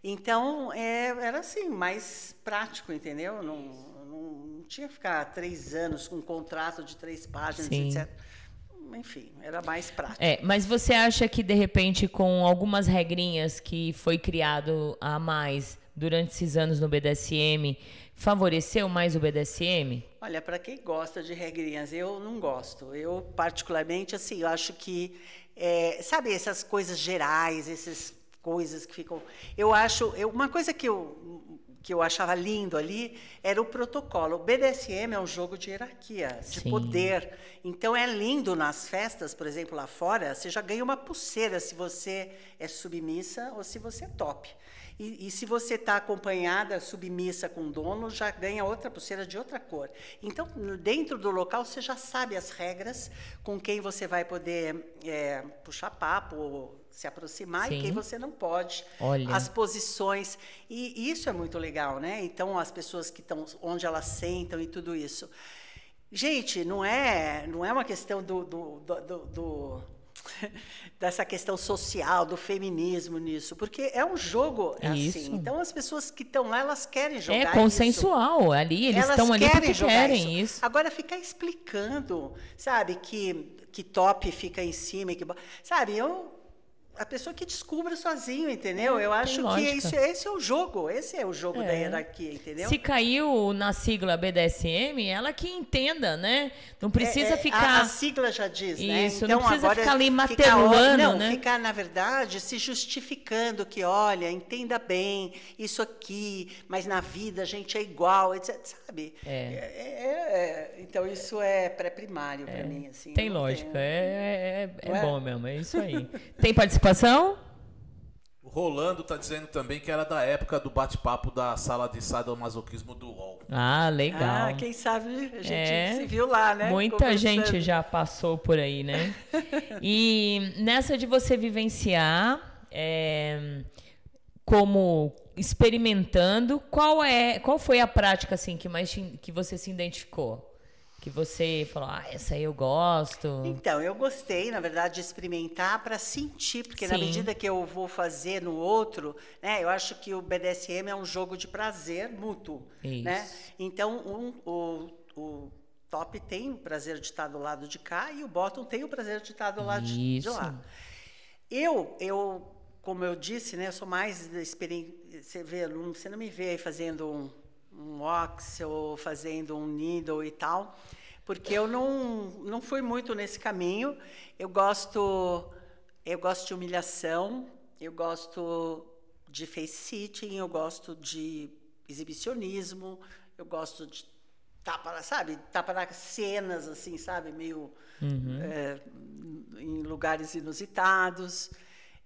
Então, é, era assim, mais prático, entendeu? Não, não, não tinha que ficar três anos com um contrato de três páginas, Sim. etc. Enfim, era mais prático. É, mas você acha que de repente com algumas regrinhas que foi criado a mais durante esses anos no BDSM favoreceu mais o BDSM? Olha, para quem gosta de regrinhas, eu não gosto. Eu, particularmente, assim, eu acho que, é, sabe, essas coisas gerais, essas coisas que ficam. Eu acho. eu- uma coisa que eu, que eu achava lindo ali era o protocolo. O BDSM é um jogo de hierarquia, de Sim. poder. Então é lindo nas festas, por exemplo, lá fora, você já ganha uma pulseira se você é submissa ou se você é top. E, e se você está acompanhada, submissa com o dono, já ganha outra pulseira de outra cor. Então, dentro do local, você já sabe as regras com quem você vai poder é, puxar papo, se aproximar e Sim. quem você não pode. Olha. As posições. E isso é muito legal, né? Então, as pessoas que estão onde elas sentam e tudo isso. Gente, não é, não é uma questão do, do- do- do- [LAUGHS] dessa questão social, do feminismo nisso, porque é um jogo Isso. assim. Então as pessoas que estão lá, elas querem jogar É isso. consensual ali, eles Elas estão ali porque jogar querem isso. Agora ficar explicando, sabe, que que top fica em cima, e que sabe, eu a pessoa que descubra sozinho, entendeu? Eu acho que isso, esse é o jogo, esse é o jogo da É. hierarquia, entendeu? Se caiu na sigla BDSM, ela que entenda, né? Não precisa É, é, ficar. A, a sigla já diz, né? Isso, não precisa agora ficar ali ficar, martelando, Não, né? ficar, na verdade, se justificando que, olha, entenda bem, isso aqui, mas na vida a gente é igual, etc, sabe? É. É, é, é, então, isso é pré-primário para mim, assim. Tem lógica, tenho- é, é, é é? bom mesmo, é isso aí. Tem participação? O Rolando tá dizendo também que era da época do bate-papo da sala de sadomasoquismo do UOL. Ah, legal. Ah, quem sabe a gente É. se viu lá, né? Muita gente já passou por aí, né? [LAUGHS] E nessa de você vivenciar, é, como experimentando, qual é, qual foi a prática assim que mais te- que você se identificou? Que você falou, ah, essa aí eu gosto. Então, eu gostei, na verdade, de experimentar para sentir, porque na Sim. medida que eu vou fazer no outro, né, eu acho que o BDSM é um jogo de prazer mútuo, né? Isso. Então, um- o, o top tem o prazer de estar do lado de cá e o bottom tem o prazer de estar do lado de, de lá. Eu, eu, como eu disse, né, eu sou mais experiente. Você vê, não- você não me vê aí fazendo um, um ox ou fazendo um needle e tal, porque eu não, não fui muito nesse caminho. Eu gosto, eu gosto de humilhação, eu gosto de face sitting, eu gosto de exibicionismo, eu gosto de tapa, sabe, tapa nas cenas, assim, sabe, meio é, em lugares inusitados.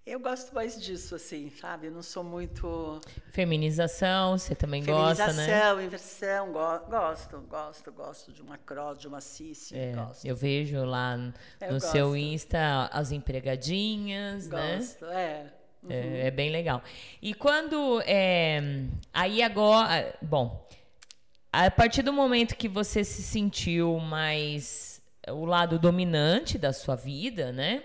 Eu gosto mais disso, assim, sabe? Eu não sou muito Feminização, você também gosta, né? feminização, inversão, go- gosto, gosto, gosto de uma cross, de uma cis, É, gosto. eu vejo lá no Eu seu gosto. Insta as empregadinhas, né? Gosto, é. É, é bem legal. E quando. é, aí agora. Bom, a partir do momento que você se sentiu mais o lado dominante da sua vida, né?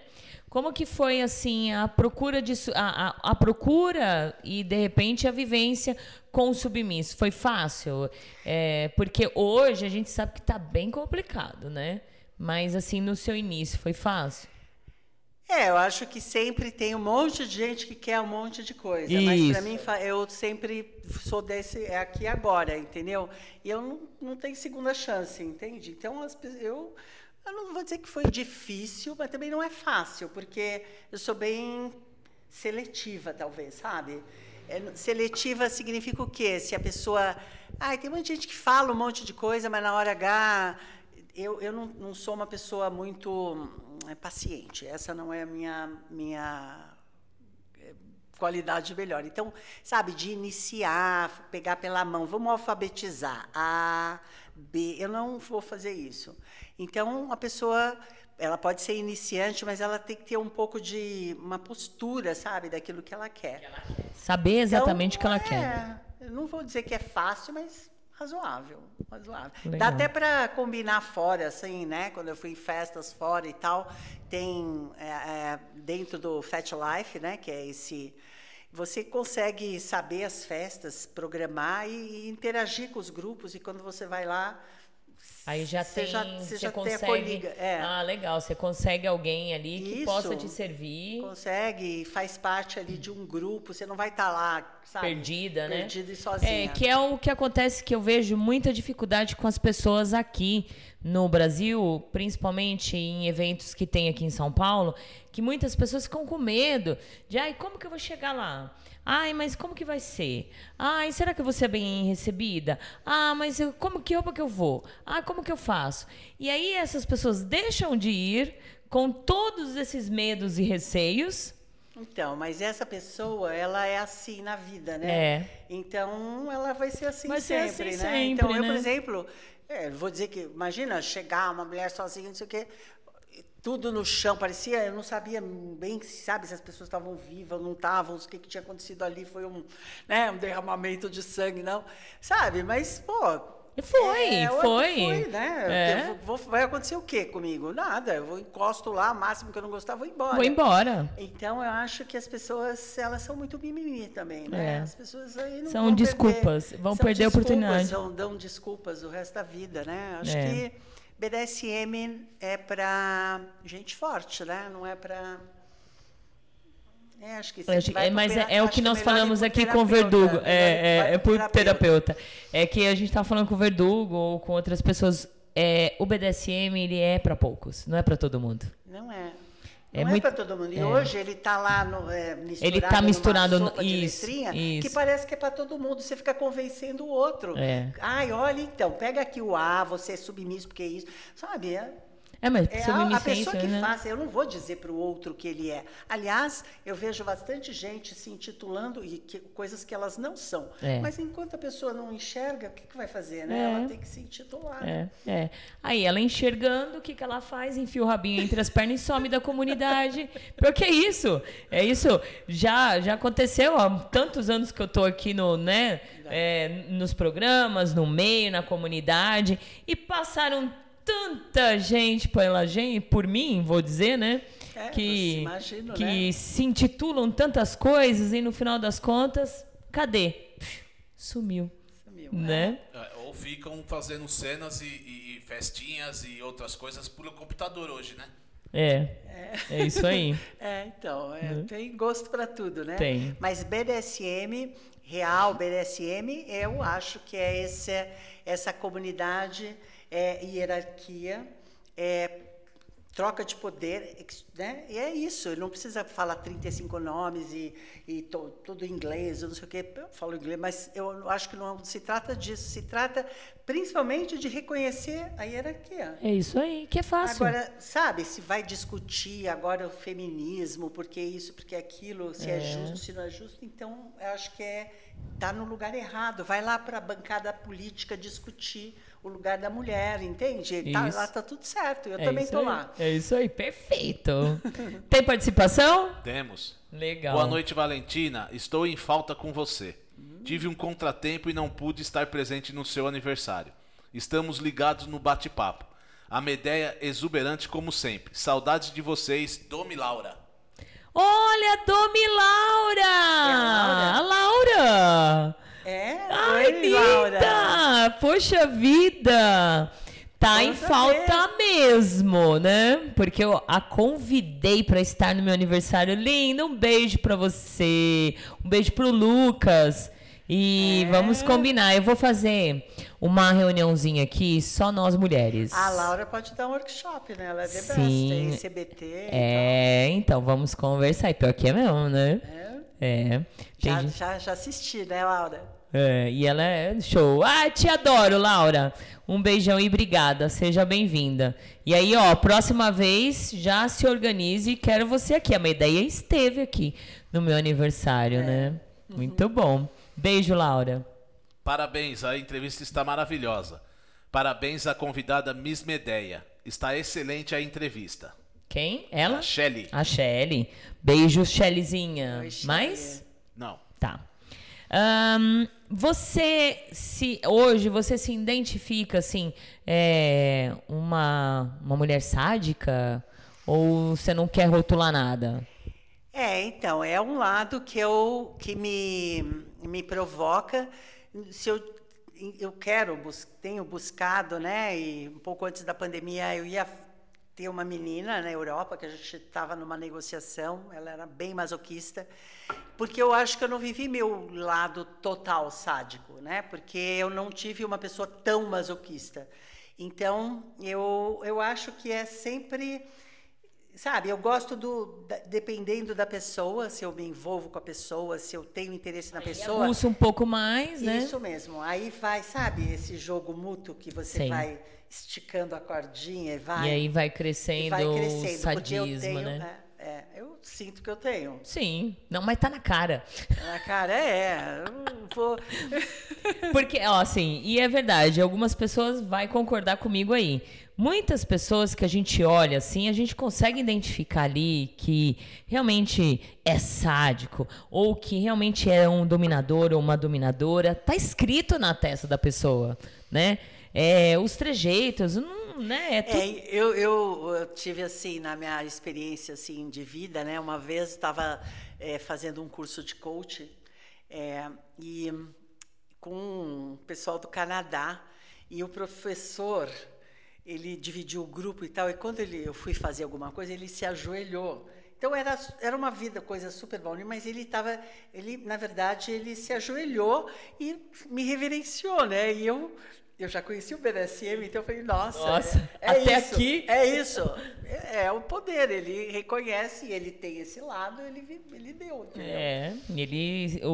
Como que foi assim a procura de a, a, a procura e de repente a vivência com o submisso? Foi fácil? É, porque hoje a gente sabe que tá bem complicado, né? Mas assim, no seu início foi fácil? É, eu acho que sempre tem um monte de gente que quer um monte de coisa. Mas para Isso. mim, eu sempre sou desse, é aqui e agora, entendeu? E eu não, não tenho segunda chance, entende? Então, as eu, eu não vou dizer que foi difícil, mas também não é fácil, porque eu sou bem seletiva, talvez, sabe? É, Seletiva significa o quê? Se a pessoa. Ai, tem muita gente que fala um monte de coisa, mas na hora H. Eu, eu não, não sou uma pessoa muito é, paciente. Essa não é a minha, minha é, qualidade melhor. Então, sabe, de iniciar, pegar pela mão, vamos alfabetizar. A, B, eu não vou fazer isso. Então, a pessoa, ela pode ser iniciante, mas ela tem que ter um pouco de uma postura, sabe, daquilo que ela quer. Saber exatamente Então, o que ela quer. é, eu não vou dizer que é fácil, mas razoável, razoável. Legal. Dá até para combinar fora, assim, né? Quando eu fui em festas fora e tal, tem é, é, dentro do Fat Life, né? Que é esse você consegue saber as festas, programar e, e interagir com os grupos e quando você vai lá Aí já você tem, já- você já consegue. é. Ah, legal. Você consegue alguém ali que Isso. possa te servir. consegue faz parte ali de um grupo você não vai estar lá sabe Perdida, né? perdida e sozinha É, que é o que acontece que eu vejo muita dificuldade com as pessoas aqui no Brasil, principalmente em eventos que tem aqui em São Paulo, que muitas pessoas ficam com medo de, ai, como que eu vou chegar lá? Ai, mas como que vai ser? Ai, será que eu vou ser bem recebida? Ah, mas eu, como que roupa que eu vou? Ah, como que eu faço? E aí essas pessoas deixam de ir com todos esses medos e receios. Então, mas essa pessoa, ela é assim na vida, né? É. Então, ela vai ser assim Vai ser sempre, assim né? sempre, então, eu, né? por exemplo, é, vou dizer que, imagina chegar uma mulher sozinha, não sei o quê, tudo no chão, parecia, eu não sabia bem, sabe, se as pessoas estavam vivas ou não estavam, o que, que tinha acontecido ali, foi um, né, um derramamento de sangue, não, sabe? Mas, pô... Foi, é, foi. foi, né? É. Vou- vai acontecer o quê comigo? Nada, eu vou encosto lá, máximo que eu não gostar, vou embora. Vou embora. Então, eu acho que as pessoas, elas são muito mimimi também, né? É. As pessoas aí não São vão desculpas, perder, vão são perder a desculpas, oportunidade. São, dão desculpas o resto da vida, né? Acho É. que BDSM é para gente forte, né? Não é para... É, acho que vai é, mas é, é o que nós falamos aqui com o terapeuta, Verdugo. ir É, é, é por terapeuta. É que a gente tá falando com o Verdugo ou com outras pessoas. É, o BDSM, ele é para poucos, não é para todo mundo. Não é. É Não é, muito- para todo mundo. E hoje ele está lá no, misturado Ele tá misturado numa no- sopa de isso, letrinha, isso. que parece que é para todo mundo. Você fica convencendo o outro. Ai, olha então, pega aqui o A, você é submisso porque é isso. Sabe? É, É, mas é a, a pessoa que né? faz. Eu não vou dizer para o outro que ele é. Aliás, eu vejo bastante gente se intitulando e que- coisas que elas não são. É. Mas enquanto a pessoa não enxerga, o que, que vai fazer? Né? É. Ela tem que se intitular. É, é. Aí ela enxergando, o que, que ela faz? Enfia o rabinho entre as pernas e some da comunidade. Porque é isso. É isso. Já, já aconteceu há tantos anos que eu tô aqui no, né, é, nos programas, no meio, na comunidade. E passaram tanta gente pela gente, por mim, vou dizer, né? É, que você imagina, que né? se intitulam tantas coisas e no final das contas, cadê? Sumiu. Sumiu. Né? É, Ou ficam fazendo cenas e, e- e festinhas e outras coisas pelo computador hoje, né? É. É isso aí. [LAUGHS] É, então, é, tem gosto para tudo, né? Tem. Mas BDSM, real BDSM, eu acho que é esse, essa comunidade, é, hierarquia, é, troca de poder, né? E é isso, ele não precisa falar 35 nomes e, e to- tudo em inglês, eu não sei o quê, eu falo inglês, mas eu acho que não se trata disso, se trata principalmente de reconhecer a hierarquia. É isso aí, que é fácil. Agora, sabe, se vai discutir agora o feminismo, porque isso, porque aquilo, se é, justo, se não é justo, então eu acho que é tá no lugar errado. Vai lá para a bancada política discutir o lugar da mulher, entende? Tá, lá tá tudo certo. Eu É também tô aí. lá. É isso aí, perfeito. Tem participação? Temos. Legal. Boa noite, Valentina. Estou em falta com você. Tive um contratempo e não pude estar presente no seu aniversário. Estamos ligados no bate-papo. A Medeia exuberante como sempre. Saudades de vocês, Domi Laura. Olha, Domi Laura! A Laura! É, Ai, oi, Laura. linda! Poxa vida! Tá em falta mesmo, né? Porque eu a convidei pra estar no meu aniversário. Linda, um beijo pra você. Um beijo pro Lucas. E É. vamos combinar. Eu vou fazer uma reuniãozinha aqui, só nós mulheres. A Laura pode dar um workshop, né? Ela é the Sim. best, é CBT. É, então vamos conversar. E pior que é mesmo, né? É. Tem Já, gente- já, já assisti, né, Laura? É, e ela é show. Ah, te adoro, Laura. Um beijão e obrigada. Seja bem-vinda. E aí, ó, próxima vez já se organize. Quero você aqui. A minha ideia esteve aqui no meu aniversário, né? Muito bom. Beijo, Laura. Parabéns, a entrevista está maravilhosa. Parabéns à convidada Miss Medeia. Está excelente a entrevista. Quem? Ela? A Shelly. A Shelly. Beijo, Shellyzinha. Oi, Shelly. Mais? Não. Tá. Ahn, você se hoje você se identifica assim é, uma uma mulher sádica ou você não quer rotular nada? É, então, é um lado que eu que me, me provoca. Se eu, eu quero, bus, tenho buscado, né? E um pouco antes da pandemia eu ia ter uma menina na Europa, que a gente estava numa negociação, ela era bem masoquista, porque eu acho que eu não vivi meu lado total sádico, né? Porque eu não tive uma pessoa tão masoquista. Então, eu, eu acho que é sempre Sabe, eu gosto do. da- dependendo da pessoa, se eu me envolvo com a pessoa, se eu tenho interesse na pessoa. Pulsa um pouco mais, né? Isso mesmo. Aí vai, sabe, esse jogo mútuo que você Sim. vai esticando a cordinha e vai. E aí vai crescendo, vai o crescendo. eu sadismo, tenho, né? É, é, eu sinto que eu tenho. Sim. Não, mas tá na cara. Na cara, é. vou. [LAUGHS] Porque, ó, assim, e é verdade, algumas pessoas vai concordar comigo aí. Muitas pessoas que a gente olha assim, a gente consegue identificar ali que realmente é sádico ou que realmente é um dominador ou uma dominadora. Tá escrito na testa da pessoa, né? É, os trejeitos, não, né? É tudo É, eu, eu, eu tive assim na minha experiência assim de vida, né? Uma vez estava fazendo um curso de coach é, e com um pessoal do Canadá e o professor ele dividiu o grupo e tal e quando ele eu fui fazer alguma coisa ele se ajoelhou Então era, era uma vida, coisa super bonita, mas ele estava, ele na verdade ele se ajoelhou e me reverenciou, né? E eu eu já conheci o BDSM, então eu falei, nossa, Nossa, é, é até isso, aqui? é isso, é, é o poder, ele reconhece, ele tem esse lado, ele ele deu, entendeu? É, ele, o,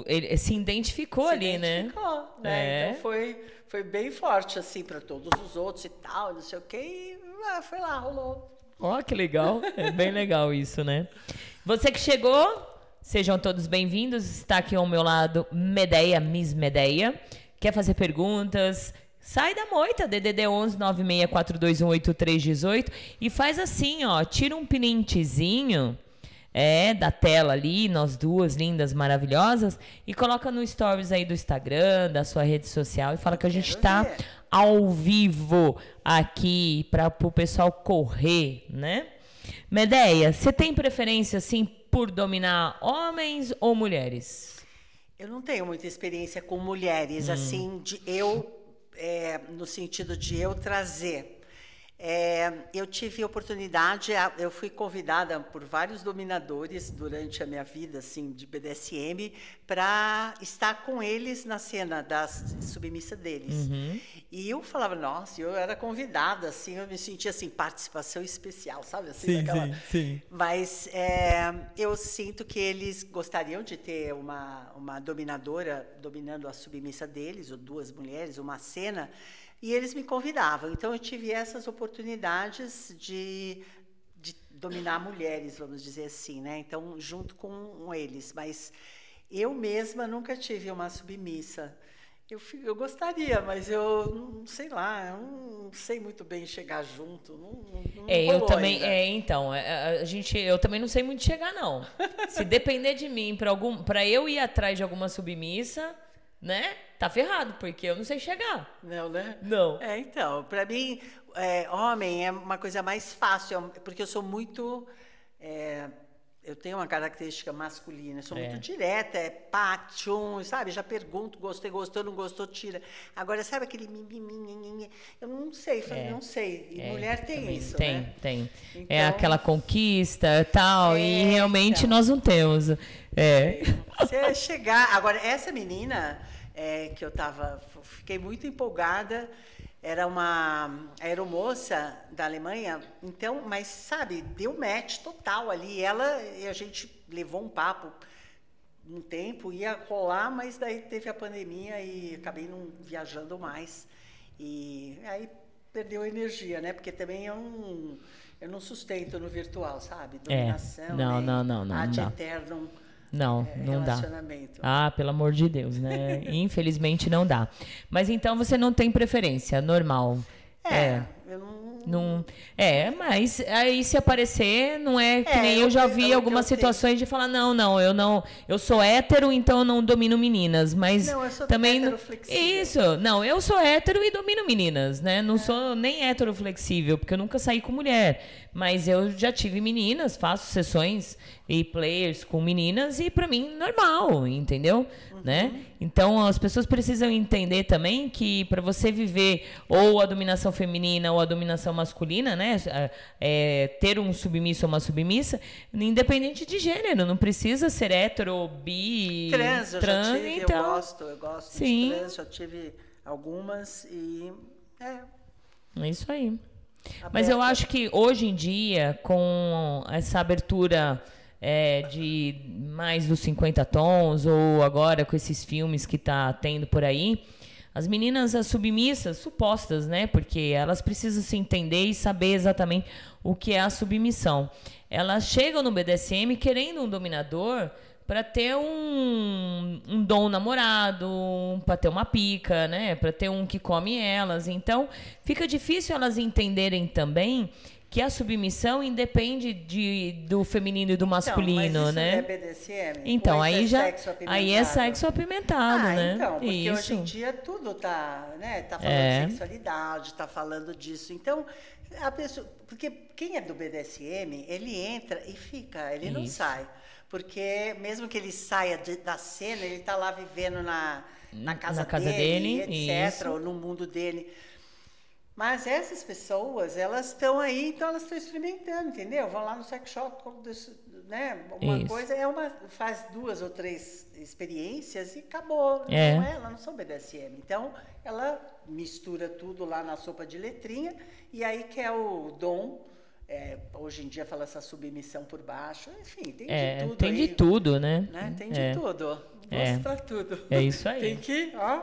o- ele se identificou Se ali, né? identificou, né? É. Então foi, foi bem forte, assim, para todos os outros e tal, não sei o quê. E ah, foi lá, rolou. Ó, que legal. É bem legal isso, né? Você que chegou, sejam todos bem-vindos. Está aqui ao meu lado Medeia, Miss Medeia. Quer fazer perguntas? Sai da moita, DDD 11 964218318 e faz assim, ó, tira um printezinho é, da tela ali, nós duas lindas, maravilhosas, e coloca no stories aí do Instagram, da sua rede social e fala que a gente tá ver. ao vivo aqui para o pessoal correr, né? Medeia, você tem preferência assim por dominar homens ou mulheres? Eu não tenho muita experiência com mulheres, Hum. assim, de eu, é, no sentido de eu trazer. É, eu tive oportunidade, eu fui convidada por vários dominadores durante a minha vida, assim, de BDSM, para estar com eles na cena da submissa deles. Uhum. E eu falava, nossa, eu era convidada, assim, eu me sentia assim, participação especial, sabe? Assim, daquela- sim. mas é, eu sinto que eles gostariam de ter uma, uma dominadora dominando a submissa deles, ou duas mulheres, uma cena, e eles me convidavam. Então eu tive essas oportunidades de, de dominar mulheres, vamos dizer assim, né? Então, junto com eles. Mas eu mesma nunca tive uma submissa. Eu, eu gostaria, mas eu não sei lá, eu não sei muito bem chegar junto. Não, não É, eu também, ainda. é, então, é, a gente, eu também não sei muito chegar não. Se depender de mim para algum, para eu ir atrás de alguma submissa, né? Tá ferrado, porque eu não sei chegar. Não, né? Não. É, então, para mim, é, homem é uma coisa mais fácil, é porque eu sou muito. é, eu tenho uma característica masculina, sou É. muito direta, é pá, tchum, sabe? Já pergunto, gostei, gostou, não gostou, tira. Agora, sabe aquele mimimi, eu não sei, É. não sei. E É, mulher tem isso, Tem, né? tem. É Então- aquela conquista tal, e É, realmente então. nós não temos. É. Você chegar. Agora, essa menina é, que eu tava. Fiquei muito empolgada. Era uma aeromoça da Alemanha, então, mas sabe, deu match total ali. Ela e a gente levou um papo um tempo, ia rolar, mas daí teve a pandemia e acabei não viajando mais. E aí perdeu energia, né? Porque também eu não, eu não sustento no virtual, sabe? Dominação, É. Não, nem não, não, não, ad não eternum Não, é, não dá. Ah, pelo amor de Deus, né? [LAUGHS] Infelizmente não dá. Mas então você não tem preferência, normal. É, eu não. Não, é, mas aí se aparecer, não é que É, nem eu- eu já vi algumas situações de falar, não, não, eu não, eu sou hétero, então eu não domino meninas, mas Não, eu sou também hétero flexível. Isso, não, eu sou hétero e domino meninas, né? Não sou nem hétero flexível, porque eu nunca saí com mulher, mas eu já tive meninas, faço sessões e players com meninas e pra mim normal, entendeu? Uhum. Né? Então as pessoas precisam entender também que para você viver ou a dominação feminina ou a dominação masculina, né? É, é, ter um submisso ou uma submissa, independente de gênero, não precisa ser hétero, bi, Trans, eu trans, já tive, então. eu gosto, eu gosto Sim. de trans, já tive algumas e. É, É isso aí. Mas eu Aberta. acho que hoje em dia, com essa abertura é, de mais dos 50 tons, ou agora com esses filmes que tá tendo por aí, as meninas, as submissas, supostas, né? Porque elas precisam se entender e saber exatamente o que é a submissão. Elas chegam no BDSM querendo um dominador para ter um, um dom namorado, para ter uma pica, né? Para ter um que come elas. Então, fica difícil elas entenderem também que a submissão independe de, do feminino e do masculino, então, mas isso né? É BDSM? Então, aí é já sexo aí é apimentado? sexo apimentado, ah, né? então, porque Isso. hoje em dia tudo tá, né, tá falando É. de sexualidade, tá falando disso. Então, a pessoa, porque quem é do BDSM, ele entra e fica, ele não Isso. sai. Porque mesmo que ele saia de- da cena, ele tá lá vivendo na, na casa, Na casa dele, dele, etc, isso. ou no mundo dele. Mas essas pessoas, elas estão aí, então elas estão experimentando, entendeu? Vão lá no sex shop, né? Uma Isso. coisa é uma, faz duas ou três experiências e acabou. É. Não é, ela não são BDSM. Então, ela mistura tudo lá na sopa de letrinha e aí quer o dom. É, hoje em dia fala essa submissão por baixo, enfim, tem É, de tudo tem aí, de tudo, né? né? Tem de é. tudo. Gosto É. pra tudo. É isso aí. Tem que, ó,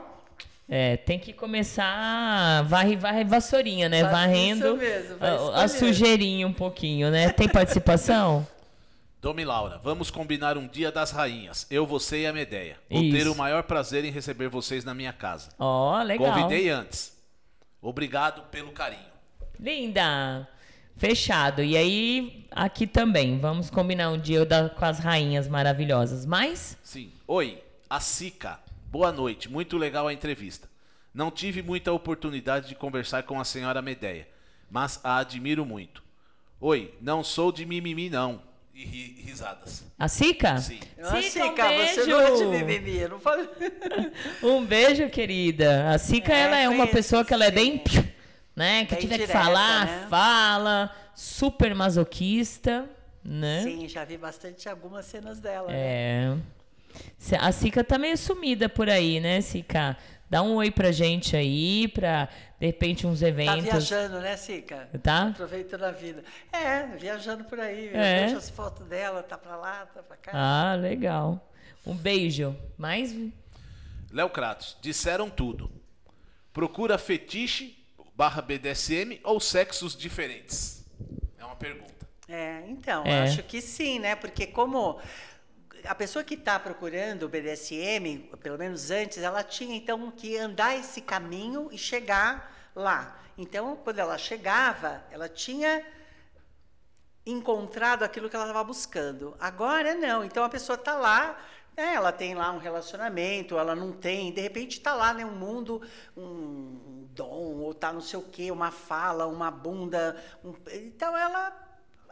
É, tem que começar varre, varre vassourinha, né? Faz Varrendo isso mesmo, vai a, a sujeirinha um pouquinho, né? Tem participação? [LAUGHS] Domi Laura, vamos combinar um dia das rainhas. Eu, você e a Medeia. Vou ter Isso. o maior prazer em receber vocês na minha casa. Ó, legal. Convidei antes. Obrigado pelo carinho. Linda! Fechado. E aí, aqui também. Vamos combinar um dia da- com as rainhas maravilhosas. Mas, Sim. Oi, a Sica. Boa noite. Muito legal a entrevista. Não tive muita oportunidade de conversar com a senhora Medeia, mas a admiro muito. Oi, não sou de mimimi não. E ri- risadas. a Sica? Sim. Ah, Sica, um Sica, você beijo! não é de mimimi, não falei. [LAUGHS] Um beijo, querida. A Sica, É, ela é uma pessoa que ela é bem... Né? Que Bem tiver que direta, falar, né? fala. Super masoquista, né? Sim, já vi bastante algumas cenas dela. né? É. Se- A Sica tá meio sumida por aí, né, Sica? Dá um oi pra gente aí, pra, de repente, uns Tá eventos. viajando, né, Sica? Tá? Aproveitando a vida. É, viajando por aí. Eu É. vejo as fotos dela, tá pra lá, tá pra cá. Ah, legal. Um beijo. Mais. Léo Kratos, disseram tudo. Procura fetiche barra BDSM ou sexos diferentes? É uma pergunta. É, então, É. acho que sim, né? Porque como a pessoa que está procurando o BDSM, pelo menos antes, ela tinha então que andar esse caminho e chegar lá. Então, quando ela chegava, ela tinha encontrado aquilo que ela estava buscando. Agora não. Então a pessoa está lá, né, ela tem lá um relacionamento, ela não tem, de repente está lá né, um mundo, um dom, ou está não sei o quê, uma fala, uma bunda. um- então ela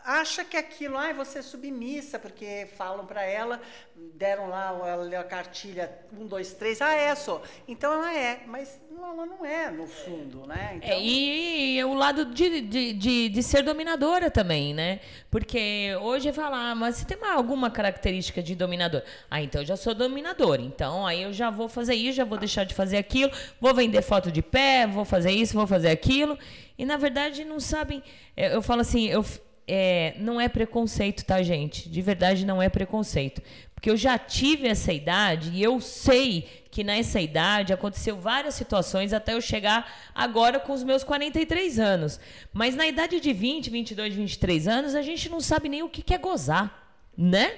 acha que aquilo, ai, você é submissa, porque falam para ela, deram lá, ela leu a cartilha, um, dois, três, ah, é, só. Então ela é, mas ela não é, no fundo, né? Então, É, e o lado de, de, de, de ser dominadora também, né? Porque hoje fala, ah, mas você tem uma- alguma característica de dominador? Ah, então eu já sou dominadora. Então aí eu já vou fazer isso, já vou deixar de fazer aquilo, vou vender foto de pé, vou fazer isso, vou fazer aquilo. E na verdade não sabem. Eu, eu falo assim, eu, é, não é preconceito, tá, gente? De verdade não é preconceito. Porque eu já tive essa idade e eu sei que nessa idade aconteceu várias situações até eu chegar agora com os meus 43 anos. Mas na idade de 20, 22, 23 anos, a gente não sabe nem o que é gozar, né?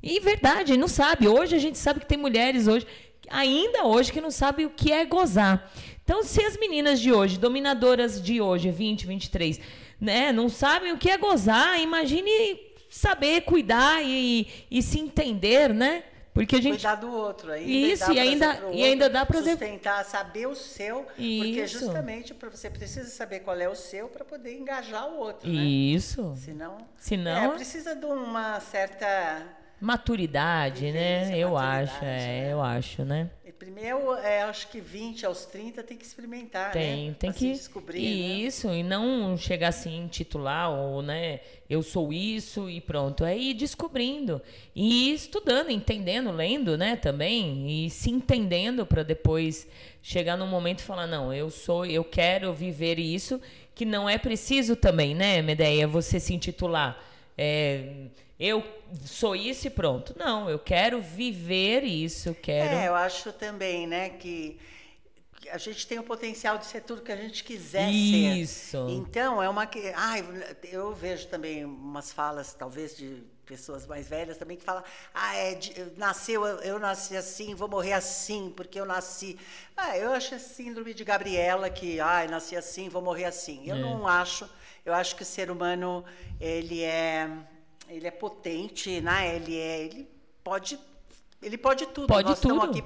E verdade, não sabe. Hoje a gente sabe que tem mulheres hoje, ainda hoje, que não sabem o que é gozar. Então, se as meninas de hoje, dominadoras de hoje, 20, 23, né, não sabem o que é gozar, imagine saber cuidar e, e se entender, né? Porque a gente. cuidar do outro ainda Isso, e ainda- pro e ainda outro, dá prazer- sustentar saber o seu porque Isso. justamente pra você precisa saber qual é o seu para poder engajar o outro né? Isso. senão Senão- é, precisa de uma certa Maturidade, né? Eu maturidade, acho, é, né? eu acho, né? Primeiro é, acho que 20 aos 30 tem que experimentar Tem, né? tem Pra que. se descobrir né? Isso, e não chegar assim, titular, ou, né? Eu sou isso e pronto. É ir descobrindo. E ir estudando, entendendo, lendo, né? Também. E se entendendo para depois chegar num momento e falar: não, eu sou, eu quero viver isso, que não é preciso também, né, Medeia, você se intitular. É, eu sou isso e pronto. Não, eu quero viver isso, eu quero. É, eu acho também, né, que a gente tem o potencial de ser tudo que a gente quiser Isso. ser. Então, é uma que, ai, eu vejo também umas falas talvez de pessoas mais velhas também que falam: "Ah, é nasceu eu, eu nasci assim, vou morrer assim, porque eu nasci". Ah, eu acho a síndrome de Gabriela que, ai, nasci assim, vou morrer assim. Eu É. não acho. Eu acho que o ser humano ele é ele é potente, né? Ele é ele pode ele pode tudo. Pode Nós estamos tudo. aqui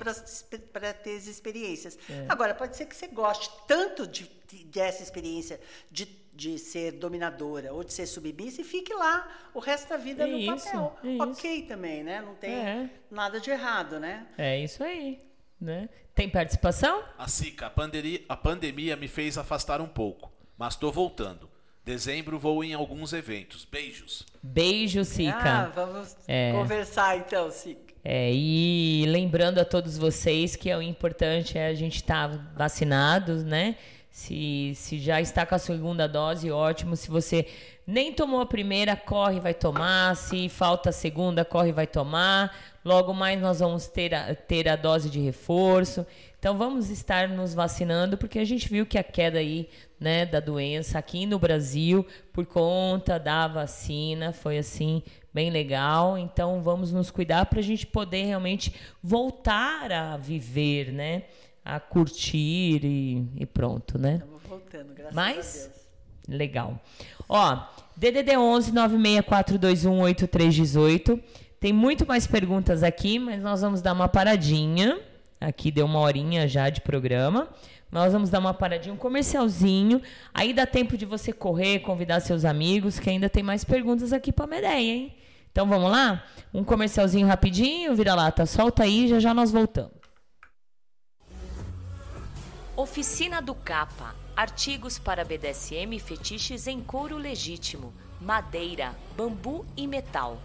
para ter as experiências. É. Agora, pode ser que você goste tanto de, de- dessa experiência de, de ser dominadora ou de ser submissa e fique lá o resto da vida no Isso, papel. é isso. Ok também, né? Não tem É. nada de errado, né? É isso aí. né? Tem participação? A Sica, a pandemia, a pandemia me fez afastar um pouco, mas tô voltando. Dezembro vou em alguns eventos. Beijos. Beijo, Sica. Ah, vamos É. conversar então, Sica. É, e lembrando a todos vocês que é o importante é a gente estar vacinados, né? Se, se já está com a segunda dose, ótimo. Se você nem tomou a primeira, corre e vai tomar. Se falta a segunda, corre e vai tomar. Logo mais nós vamos ter a, ter a dose de reforço. Então vamos estar nos vacinando, porque a gente viu que a queda aí, né, da doença aqui no Brasil, por conta da vacina, foi assim, bem legal. Então vamos nos cuidar para a gente poder realmente voltar a viver, né? A curtir e, e pronto, né? Estamos voltando, graças Mas- a Deus. Legal. Ó, DDD 11 96421 8318. Tem muito mais perguntas aqui, mas nós vamos dar uma paradinha. Aqui deu uma horinha já de programa. Nós vamos dar uma paradinha, um comercialzinho. Aí dá tempo de você correr, convidar seus amigos, que ainda tem mais perguntas aqui pra Medeia, hein? Então vamos lá? Um comercialzinho rapidinho, vira lata, solta aí, já já nós voltamos. Oficina do Capa. Artigos para BDSM e fetiches em couro legítimo, madeira, bambu e metal.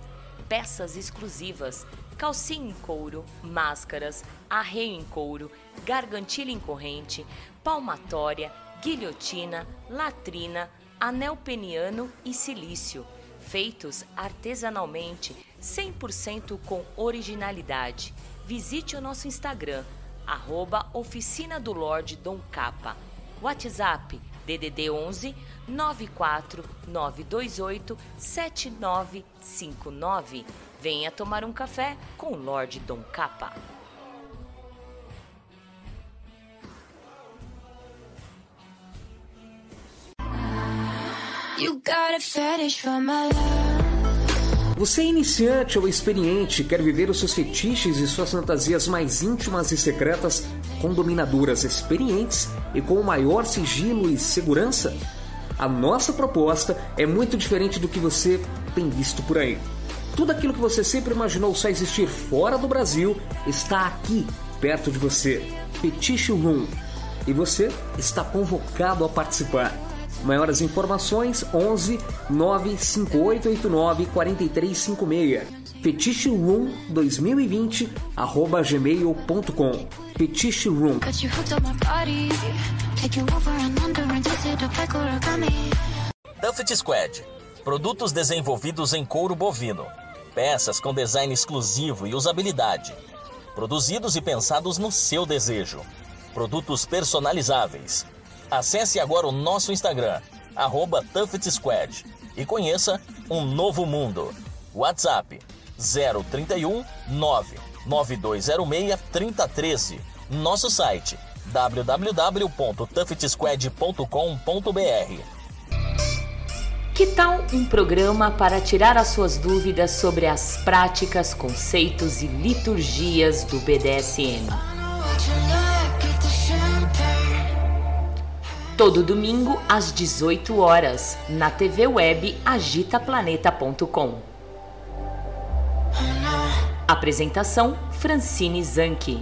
Peças exclusivas, calcinha em couro, máscaras, arreio em couro, gargantilha em corrente, palmatória, guilhotina, latrina, anel peniano e silício. Feitos artesanalmente, 100% com originalidade. Visite o nosso Instagram, arroba Oficina do Lorde Dom Capa. WhatsApp DDD 11 94 928 7959. Venha tomar um café com o Lorde Dom Capa. You got a fetish for my love. Você é iniciante ou experiente, quer viver os seus fetiches e suas fantasias mais íntimas e secretas com dominadoras experientes e com o maior sigilo e segurança? A nossa proposta é muito diferente do que você tem visto por aí. Tudo aquilo que você sempre imaginou só existir fora do Brasil está aqui, perto de você. Fetiche Room. E você está convocado a participar. Maiores informações 11 95889 4356. Fetiche Room 2020 arroba gmail.com. Fetiche Room. Got you hooked on my body. Take you over and under and twist it up like origami. Tuffet Squad. Produtos desenvolvidos em couro bovino. Peças com design exclusivo e usabilidade. Produzidos e pensados no seu desejo. Produtos personalizáveis. Acesse agora o nosso Instagram, arroba Squad, e conheça um novo mundo. WhatsApp 031 99206 3013. Nosso site www.tuffetsquad.com.br. Que tal um programa para tirar as suas dúvidas sobre as práticas, conceitos e liturgias do BDSM? Todo domingo às 18 horas na TV web agitaplaneta.com. Apresentação Francine Zanke.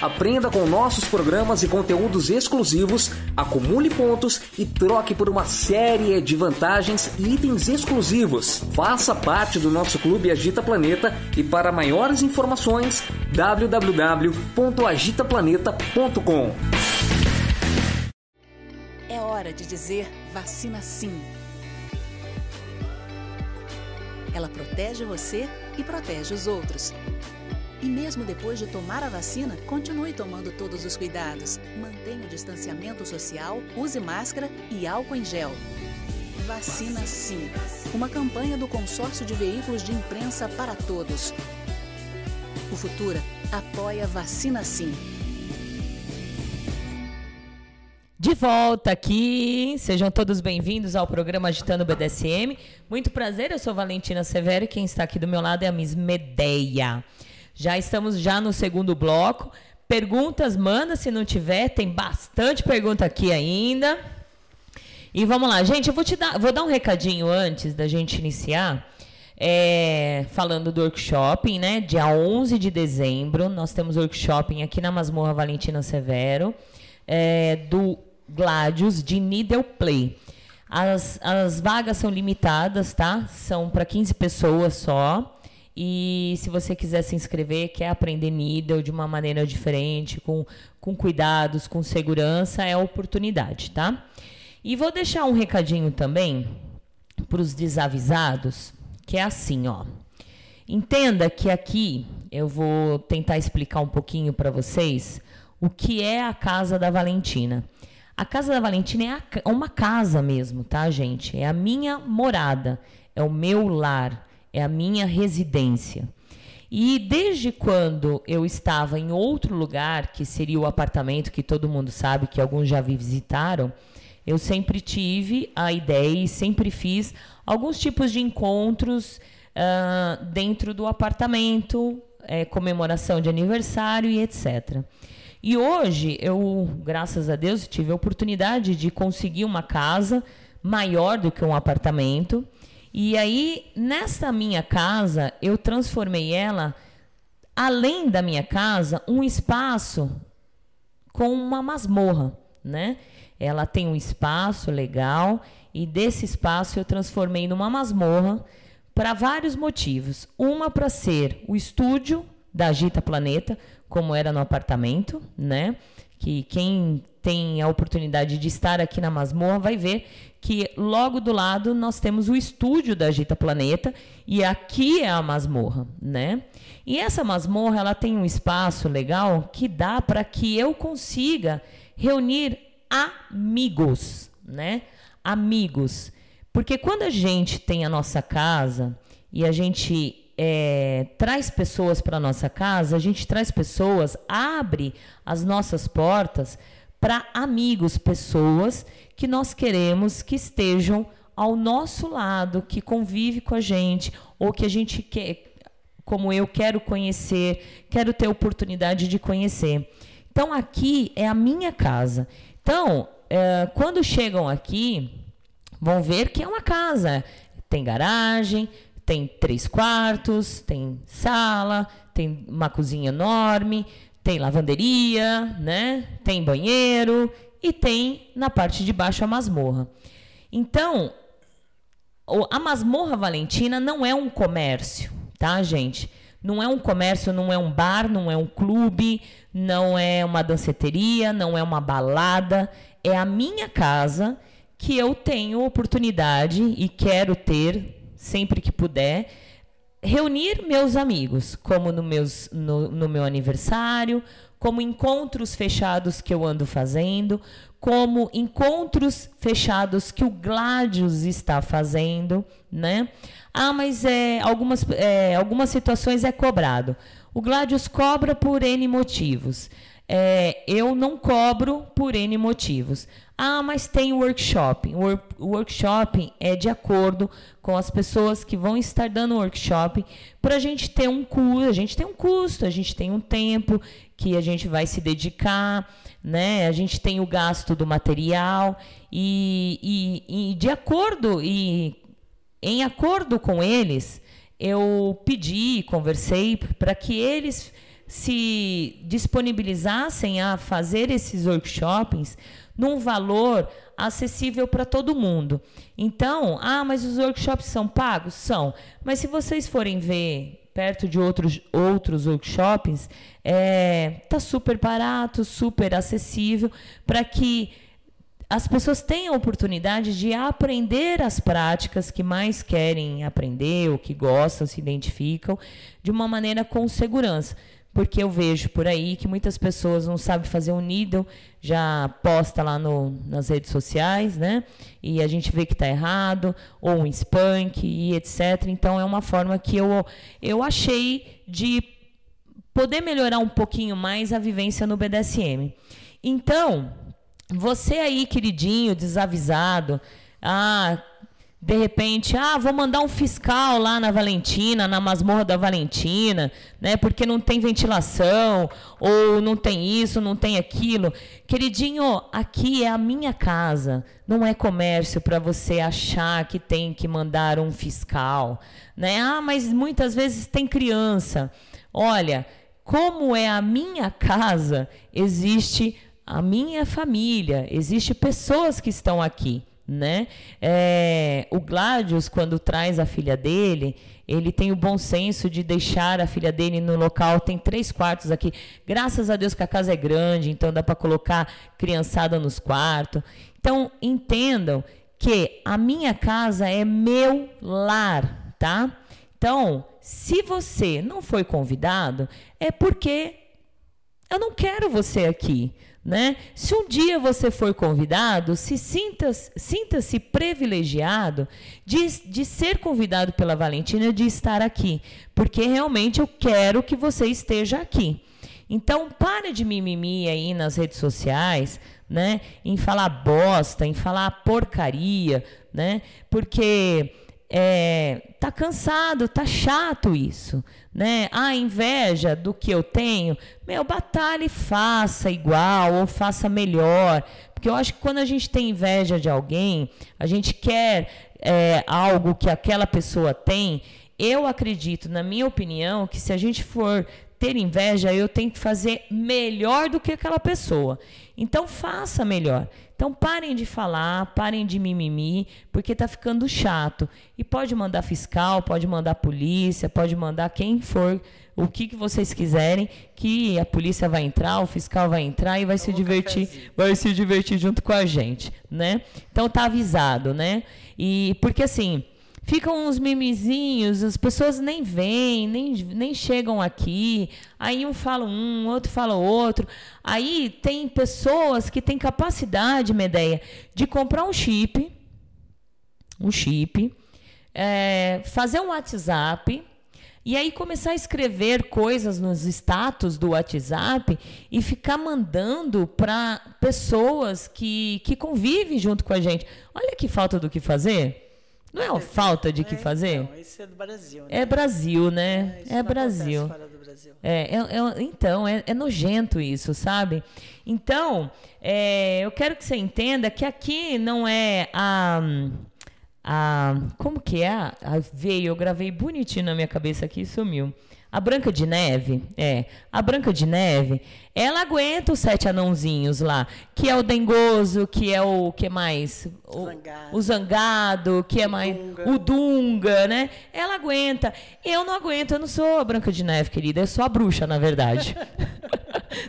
Aprenda com nossos programas e conteúdos exclusivos, acumule pontos e troque por uma série de vantagens e itens exclusivos. Faça parte do nosso Clube Agita Planeta e para maiores informações www.agitaplaneta.com. É hora de dizer vacina sim. Ela protege você e protege os outros. E mesmo depois de tomar a vacina, continue tomando todos os cuidados. Mantenha o distanciamento social, use máscara e álcool em gel. Vacina Sim. Uma campanha do Consórcio de Veículos de Imprensa para Todos. O Futura apoia Vacina Sim. De volta aqui, sejam todos bem-vindos ao programa Agitando BDSM. Muito prazer, eu sou Valentina Severo e quem está aqui do meu lado é a Miss Medeia. Já estamos já no segundo bloco. Perguntas, manda se não tiver, tem bastante pergunta aqui ainda. E vamos lá, gente, eu vou te dar, vou dar um recadinho antes da gente iniciar. É, falando do workshop, né? Dia 11 de dezembro, nós temos workshop aqui na Masmorra Valentina Severo, é, do Gladius de Needle Play. As, as vagas são limitadas, tá? São para 15 pessoas só. E se você quiser se inscrever, quer aprender Needle de uma maneira diferente, com, com cuidados, com segurança, é a oportunidade, tá? E vou deixar um recadinho também para os desavisados, que é assim, ó. Entenda que aqui eu vou tentar explicar um pouquinho para vocês o que é a casa da Valentina. A casa da Valentina é uma casa mesmo, tá, gente? É a minha morada, é o meu lar, é a minha residência. E desde quando eu estava em outro lugar, que seria o apartamento que todo mundo sabe, que alguns já visitaram, eu sempre tive a ideia e sempre fiz alguns tipos de encontros uh, dentro do apartamento, é, comemoração de aniversário e etc. E hoje eu, graças a Deus, tive a oportunidade de conseguir uma casa maior do que um apartamento. E aí, nessa minha casa, eu transformei ela, além da minha casa, um espaço com uma masmorra, né? Ela tem um espaço legal e desse espaço eu transformei numa masmorra para vários motivos. Uma para ser o estúdio da Agita Planeta, como era no apartamento, né? Que quem tem a oportunidade de estar aqui na masmorra vai ver que logo do lado nós temos o estúdio da Agita Planeta e aqui é a masmorra, né? E essa masmorra ela tem um espaço legal que dá para que eu consiga reunir amigos, né? Amigos. Porque quando a gente tem a nossa casa e a gente é, traz pessoas para nossa casa, a gente traz pessoas, abre as nossas portas para amigos, pessoas que nós queremos que estejam ao nosso lado, que convive com a gente, ou que a gente quer, como eu quero conhecer, quero ter oportunidade de conhecer. Então aqui é a minha casa. Então, é, quando chegam aqui, vão ver que é uma casa. Tem garagem, tem três quartos, tem sala, tem uma cozinha enorme, tem lavanderia, né? Tem banheiro e tem na parte de baixo a masmorra. Então, a masmorra Valentina não é um comércio, tá, gente? Não é um comércio, não é um bar, não é um clube, não é uma danceteria, não é uma balada. É a minha casa que eu tenho oportunidade e quero ter sempre que puder reunir meus amigos, como no, meus, no, no meu aniversário, como encontros fechados que eu ando fazendo, como encontros fechados que o Gladius está fazendo, né? Ah, mas é, algumas, é, algumas situações é cobrado. O Gladius cobra por N motivos. É, eu não cobro por N motivos. Ah, mas tem workshop. O workshop é de acordo com as pessoas que vão estar dando workshop para a gente ter um custo. A gente tem um custo, a gente tem um tempo que a gente vai se dedicar, né? A gente tem o gasto do material e, e, e de acordo e em acordo com eles, eu pedi, conversei para que eles se disponibilizassem a fazer esses workshops num valor acessível para todo mundo. Então, ah, mas os workshops são pagos? São. Mas se vocês forem ver perto de outros, outros workshops, é, tá super barato, super acessível, para que as pessoas têm a oportunidade de aprender as práticas que mais querem aprender, ou que gostam, se identificam, de uma maneira com segurança. Porque eu vejo por aí que muitas pessoas não sabem fazer um needle, já posta lá no, nas redes sociais, né? E a gente vê que está errado, ou um spank e etc. Então é uma forma que eu, eu achei de poder melhorar um pouquinho mais a vivência no BDSM. Então, Você aí, queridinho, desavisado, ah, de repente, ah, vou mandar um fiscal lá na Valentina, na masmorra da Valentina, né? Porque não tem ventilação, ou não tem isso, não tem aquilo. Queridinho, aqui é a minha casa, não é comércio para você achar que tem que mandar um fiscal, né? Ah, mas muitas vezes tem criança. Olha, como é a minha casa, existe a minha família, existe pessoas que estão aqui né? É, o Gladius, quando traz a filha dele, ele tem o bom senso de deixar a filha dele no local. Tem três quartos aqui. Graças a Deus que a casa é grande, então dá para colocar criançada nos quartos. Então entendam que a minha casa é meu lar, tá? Então, se você não foi convidado, é porque eu não quero você aqui. Né? Se um dia você for convidado, se sinta-se sinta privilegiado de, de ser convidado pela Valentina de estar aqui, porque realmente eu quero que você esteja aqui. Então, pare de mimimi aí nas redes sociais, né? Em falar bosta, em falar porcaria, né? Porque é, tá cansado, tá chato isso, né? A inveja do que eu tenho, meu, batalhe faça igual ou faça melhor, porque eu acho que quando a gente tem inveja de alguém, a gente quer é, algo que aquela pessoa tem. Eu acredito, na minha opinião, que se a gente for ter inveja, eu tenho que fazer melhor do que aquela pessoa. Então faça melhor. Então parem de falar, parem de mimimi, porque está ficando chato. E pode mandar fiscal, pode mandar polícia, pode mandar quem for, o que, que vocês quiserem, que a polícia vai entrar, o fiscal vai entrar e vai se divertir, vai se divertir junto com a gente, né? Então tá avisado, né? E porque assim, ficam uns mimizinhos, as pessoas nem vêm, nem, nem chegam aqui. Aí um fala um, outro fala outro. Aí tem pessoas que têm capacidade, Medeia, de comprar um chip, um chip, é, fazer um WhatsApp. E aí começar a escrever coisas nos status do WhatsApp e ficar mandando para pessoas que, que convivem junto com a gente. Olha que falta do que fazer. Não é uma falta de que é, fazer? Não, isso é do Brasil. Né? É Brasil, né? É, é Brasil. Brasil. É, é, é, então, é, é, nojento isso, sabe? Então, é, eu quero que você entenda que aqui não é a. a como que é? A, veio, eu gravei bonitinho na minha cabeça aqui e sumiu. A Branca de Neve, é. A Branca de Neve, ela aguenta os sete anãozinhos lá, que é o dengoso, que é o que mais? O zangado, o, zangado que é mais Dunga. o Dunga, né? Ela aguenta. Eu não aguento, eu não sou a Branca de Neve, querida, eu sou a bruxa, na verdade. [LAUGHS]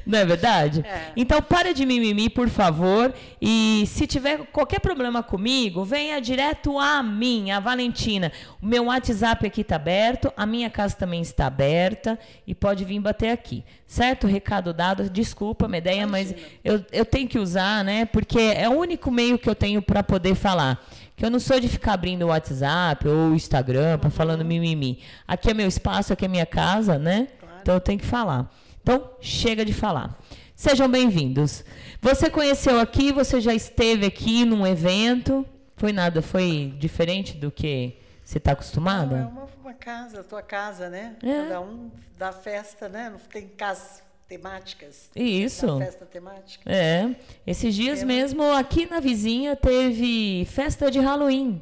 Não é verdade? É. Então, para de mimimi, por favor. E se tiver qualquer problema comigo, venha direto a mim, a Valentina. O meu WhatsApp aqui está aberto, a minha casa também está aberta e pode vir bater aqui. Certo? Recado dado. Desculpa, Medeia, mas eu, eu tenho que usar, né? Porque é o único meio que eu tenho para poder falar que eu não sou de ficar abrindo o WhatsApp ou o Instagram para falando mimimi. Aqui é meu espaço, aqui é minha casa, né? Claro. Então eu tenho que falar. Então, chega de falar. Sejam bem-vindos. Você conheceu aqui, você já esteve aqui num evento. Foi nada, foi diferente do que você está acostumada? Não, é uma, uma, casa, a tua casa, né? É. Cada um dá festa, né? Não tem casas temáticas. Isso. Festa temática. É. Esses dias Tema. mesmo, aqui na vizinha, teve festa de Halloween.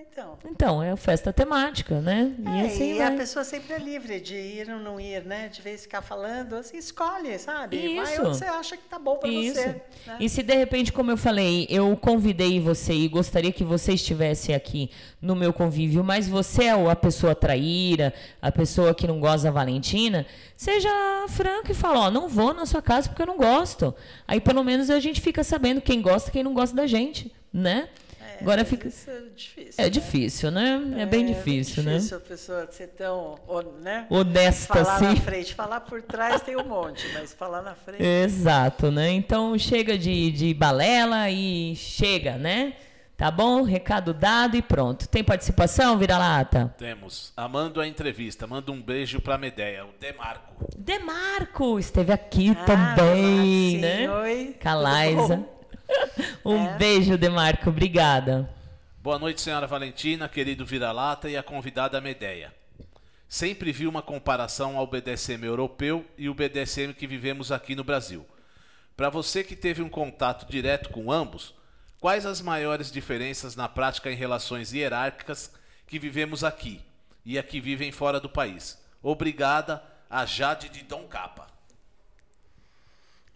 Então. Então, é festa temática, né? E, é, assim e a pessoa sempre é livre de ir ou não ir, né? De vez ficar falando, assim, escolhe, sabe? Isso. Vai onde você acha que tá bom para você. Né? E se de repente, como eu falei, eu convidei você e gostaria que você estivesse aqui no meu convívio, mas você é a pessoa traíra, a pessoa que não gosta da Valentina, seja franco e fala, ó, não vou na sua casa porque eu não gosto. Aí pelo menos a gente fica sabendo quem gosta e quem não gosta da gente, né? Agora fica. Isso é difícil. É né? difícil, né? É, é bem difícil, né? É difícil a pessoa ser tão né? honesta falar assim. Falar na frente, falar por trás tem um monte, mas falar na frente. Exato, né? Então chega de, de balela e chega, né? Tá bom? Recado dado e pronto. Tem participação, vira-lata? Temos. Amando a entrevista. Manda um beijo pra Medeia. O Demarco. Demarco esteve aqui Ah, também, sim, né? oi, Com [LAUGHS] Um É. beijo, Demarco. Obrigada. Boa noite, senhora Valentina, querido Vira-Lata e a convidada Medeia. Sempre vi uma comparação ao BDSM europeu e o BDSM que vivemos aqui no Brasil. Para você que teve um contato direto com ambos, quais as maiores diferenças na prática em relações hierárquicas que vivemos aqui e a que vivem fora do país? Obrigada, a Jade de Dom Capa.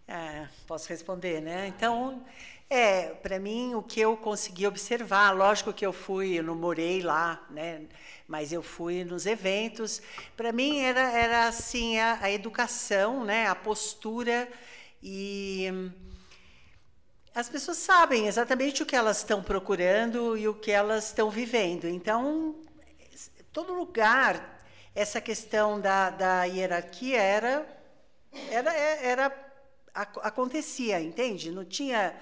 É, posso responder, né? Então, é, para mim, o que eu consegui observar, lógico que eu fui, eu não morei lá, né? Mas eu fui nos eventos. Para mim era, era assim a, a educação, né? A postura e as pessoas sabem exatamente o que elas estão procurando e o que elas estão vivendo. Então, todo lugar, essa questão da, da hierarquia era era, era ac- acontecia, entende? Não tinha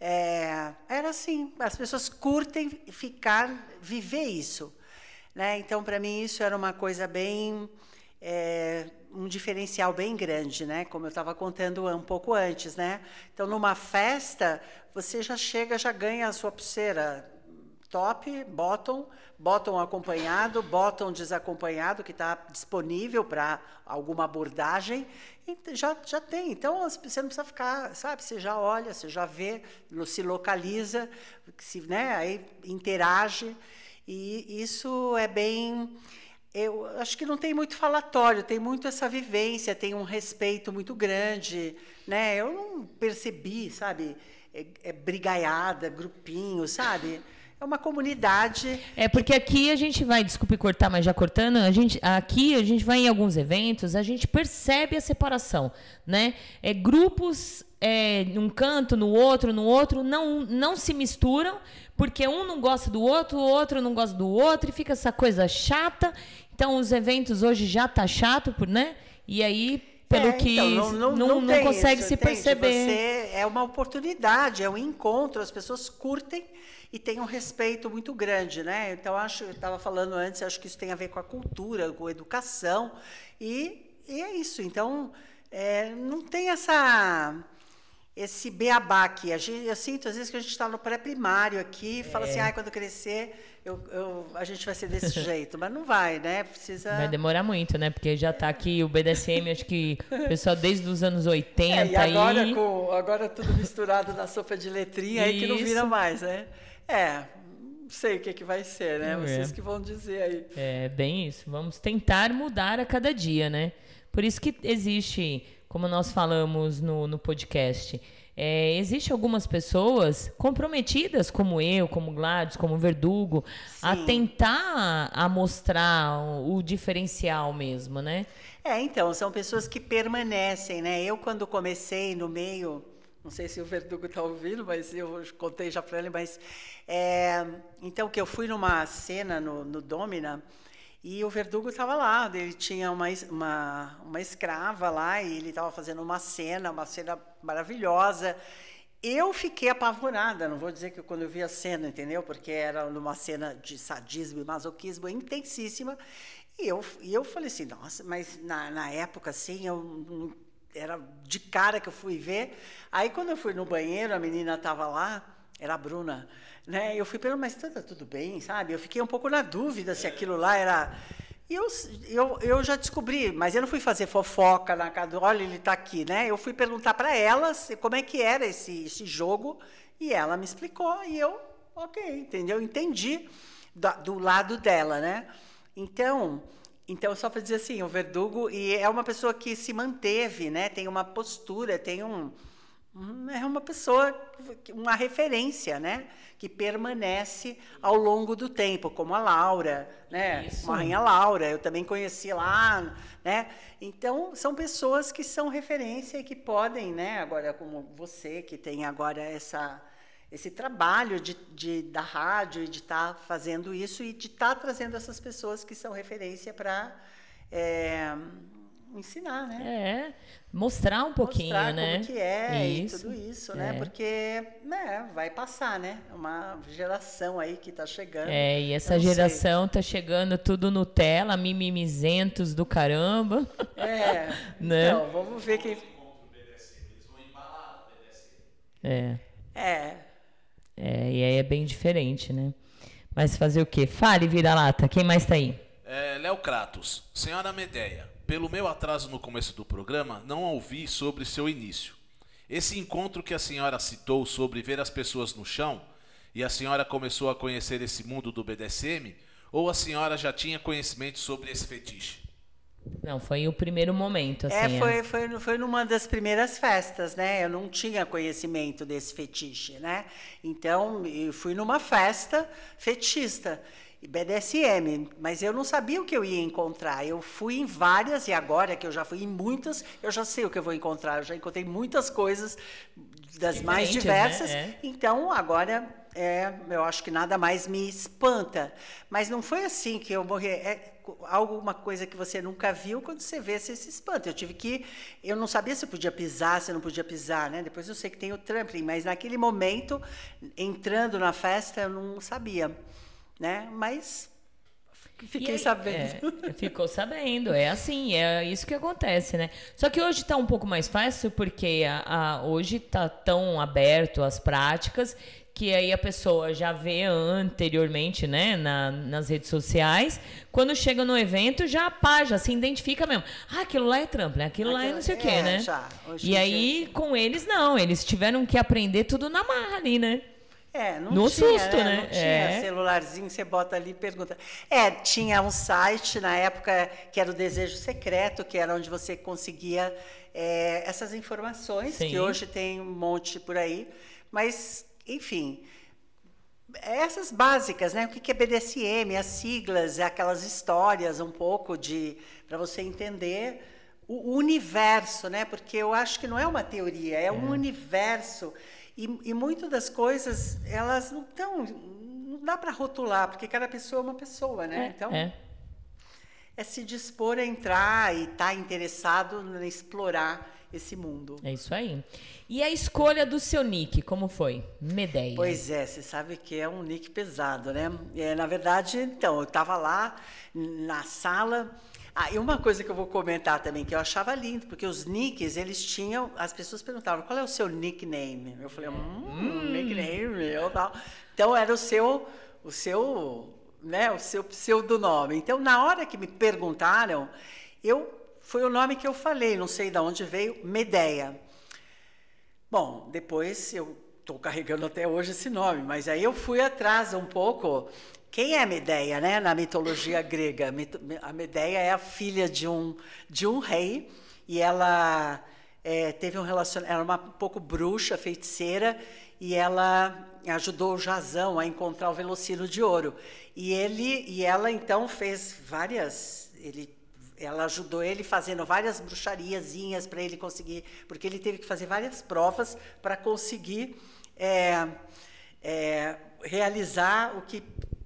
é, era assim, as pessoas curtem ficar viver isso, né? Então para mim isso era uma coisa bem é, um diferencial bem grande, né? Como eu estava contando um pouco antes, né? Então numa festa você já chega, já ganha a sua pulseira top, bottom, bottom acompanhado, bottom desacompanhado, que está disponível para alguma abordagem, já, já tem. Então, você não precisa ficar, sabe? Você já olha, você já vê, se localiza, se, né? aí interage, e isso é bem. Eu acho que não tem muito falatório, tem muito essa vivência, tem um respeito muito grande, né? Eu não percebi, sabe? É, é brigaiada, grupinho, sabe? É uma comunidade. É porque aqui a gente vai, desculpe cortar, mas já cortando, a gente, aqui a gente vai em alguns eventos, a gente percebe a separação, né? É grupos é, num canto, no outro, no outro, não, não se misturam, porque um não gosta do outro, o outro não gosta do outro, e fica essa coisa chata. Então os eventos hoje já tá chato, por- né? E aí, pelo É, que então, não, não, tem consegue isso, se entende? perceber. Você, é uma oportunidade, é um encontro, as pessoas curtem e têm um respeito muito grande, né? Então, acho, eu estava falando antes, acho que isso tem a ver com a cultura, com a educação, e, e é isso. Então, é, não tem essa esse beabá aqui. A gente, eu sinto, às vezes, que a gente está no pré-primário aqui e fala É. assim, ah, quando crescer, eu, eu- a gente vai ser desse jeito. Mas não vai, né? Precisa... Vai demorar muito, né? Porque já tá aqui o BDSM, acho que o pessoal desde os anos 80 [LAUGHS] É, e agora, com, agora tudo misturado na sopa de letrinha, aí que não vira mais, né? É, não sei o que, que vai ser, né? É. Vocês que vão dizer aí. É bem isso. Vamos tentar mudar a cada dia, né? Por isso que existe, como nós falamos no, no podcast, é, existe algumas pessoas comprometidas, como eu, como Gladys, como Verdugo, a Sim. tentar a mostrar o, o diferencial mesmo, né? É, então, são pessoas que permanecem, né? Eu, quando comecei no meio, não sei se o Verdugo está ouvindo, mas eu contei já para ele, mas. é, então, que eu fui numa cena no, no Domina e o Verdugo estava lá, ele tinha uma, uma, uma escrava lá e ele estava fazendo uma cena, uma cena maravilhosa. Eu fiquei apavorada, não vou dizer que quando eu vi a cena, entendeu? Porque era numa cena de sadismo e masoquismo intensíssima. E eu, e eu falei assim, nossa, mas na, na época, assim, eu era de cara que eu fui ver. Aí, quando eu fui no banheiro, a menina estava lá, era a Bruna, né? Eu fui perguntando, mas tá tudo bem, sabe? Eu fiquei um pouco na dúvida se aquilo lá era... E eu, eu, eu já descobri, mas eu não fui fazer fofoca na casa, do- olha, ele está aqui, né? Eu fui perguntar para ela se- como é que era esse, esse jogo, e ela me explicou, e eu, ok, entendeu? Entendi da- do lado dela, né? Então, então só para dizer assim, o Verdugo e é uma pessoa que se manteve, né? Tem uma postura, tem um é uma pessoa, uma referência, né? Que permanece ao longo do tempo, como a Laura, né? Isso. Uma rainha Laura, eu também conheci lá, né? Então, são pessoas que são referência e que podem, né? Agora, como você, que tem agora essa, esse trabalho de, de, da rádio e de estar fazendo isso e de estar trazendo essas pessoas que são referência para ensinar, né? É, mostrar um pouquinho, Mostrar né? como que é Isso, e tudo isso, né? é. Porque né, vai passar, né? Uma geração aí que tá chegando. É, e essa sei. geração tá chegando tudo Nutella, mimimizentos do caramba. É, [LAUGHS] Né? então, vamos ver quem... É, É, é, e aí é bem diferente, né? Mas fazer o quê? Fale, vira-lata, quem mais tá aí? É, Léo Kratos, senhora Medeia, pelo meu atraso no começo do programa, não ouvi sobre seu início. Esse encontro que a senhora citou sobre ver as pessoas no chão, e a senhora começou a conhecer esse mundo do BDSM, ou a senhora já tinha conhecimento sobre esse fetiche? Não, foi o primeiro momento, assim. é foi, foi, foi numa das primeiras festas, né? Eu não tinha conhecimento desse fetiche, né? Então, eu fui numa festa fetista, BDSM, mas eu não sabia o que eu ia encontrar. Eu fui em várias, e agora que eu já fui em muitas, eu já sei o que eu vou encontrar. Eu já encontrei muitas coisas das mais Diferentes, né? diversas. É. Então, agora, é, eu acho que nada mais me espanta. Mas não foi assim que eu morri. É alguma coisa que você nunca viu, quando você vê, você se espanta. Eu tive que. Eu não sabia se eu podia pisar, se eu não podia pisar, né? Depois eu sei que tem o trampling, mas naquele momento, entrando na festa, eu não sabia. Né? Mas fiquei aí- sabendo. é, ficou sabendo, é assim, é isso que acontece, né? Só que hoje tá um pouco mais fácil porque a, a- hoje tá tão aberto as práticas que aí a pessoa já vê anteriormente, né, na- nas redes sociais. Quando chega no evento, já pá, já se identifica mesmo. Ah, aquilo lá é trampo, né? Aquilo lá é não sei o quê, É, né? já. E aí, com eles, não. Eles tiveram que aprender tudo na marra ali, né? É, não No tinha, susto, né? né? Não tinha É. celularzinho, você bota ali e pergunta. É, tinha um site na época que era o Desejo Secreto, que era onde você conseguia é, essas informações, Sim. que hoje tem um monte por aí. Mas, enfim, essas básicas, né? O que é BDSM, as siglas, aquelas histórias um pouco de para você entender o universo, né? Porque eu acho que não é uma teoria, é um universo e, e muitas das coisas elas não estão, não dá para rotular, porque cada pessoa é uma pessoa, né? então é. é se dispor a entrar e estar interessado em explorar esse mundo. É isso aí. E a escolha do seu nick, como foi? Medeia. Pois é, você sabe que é um nick pesado, né? É, na verdade, então, eu estava lá na sala. Ah, e uma coisa que eu vou comentar também, que eu achava lindo, porque os nicks, eles tinham. As pessoas perguntavam qual é o seu nickname? Eu falei, hum, nickname meu tal. Então era o seu, o seu, né, o seu pseudonome. Então, na hora que me perguntaram, eu foi o nome que eu falei, não sei de onde veio, Medeia. Bom, depois eu estou carregando até hoje esse nome, mas aí eu fui atrás um pouco. Quem é Medeia, né? Na mitologia grega, a Medeia é a filha de um de um rei e ela é, teve um relacionamento, era uma um pouco bruxa, feiticeira e ela ajudou o Jazão a encontrar o Velocino de Ouro. E ele e ela então fez várias, ele ela ajudou ele fazendo várias bruxariazinhas para ele conseguir, porque ele teve que fazer várias provas para conseguir é, é, realizar o que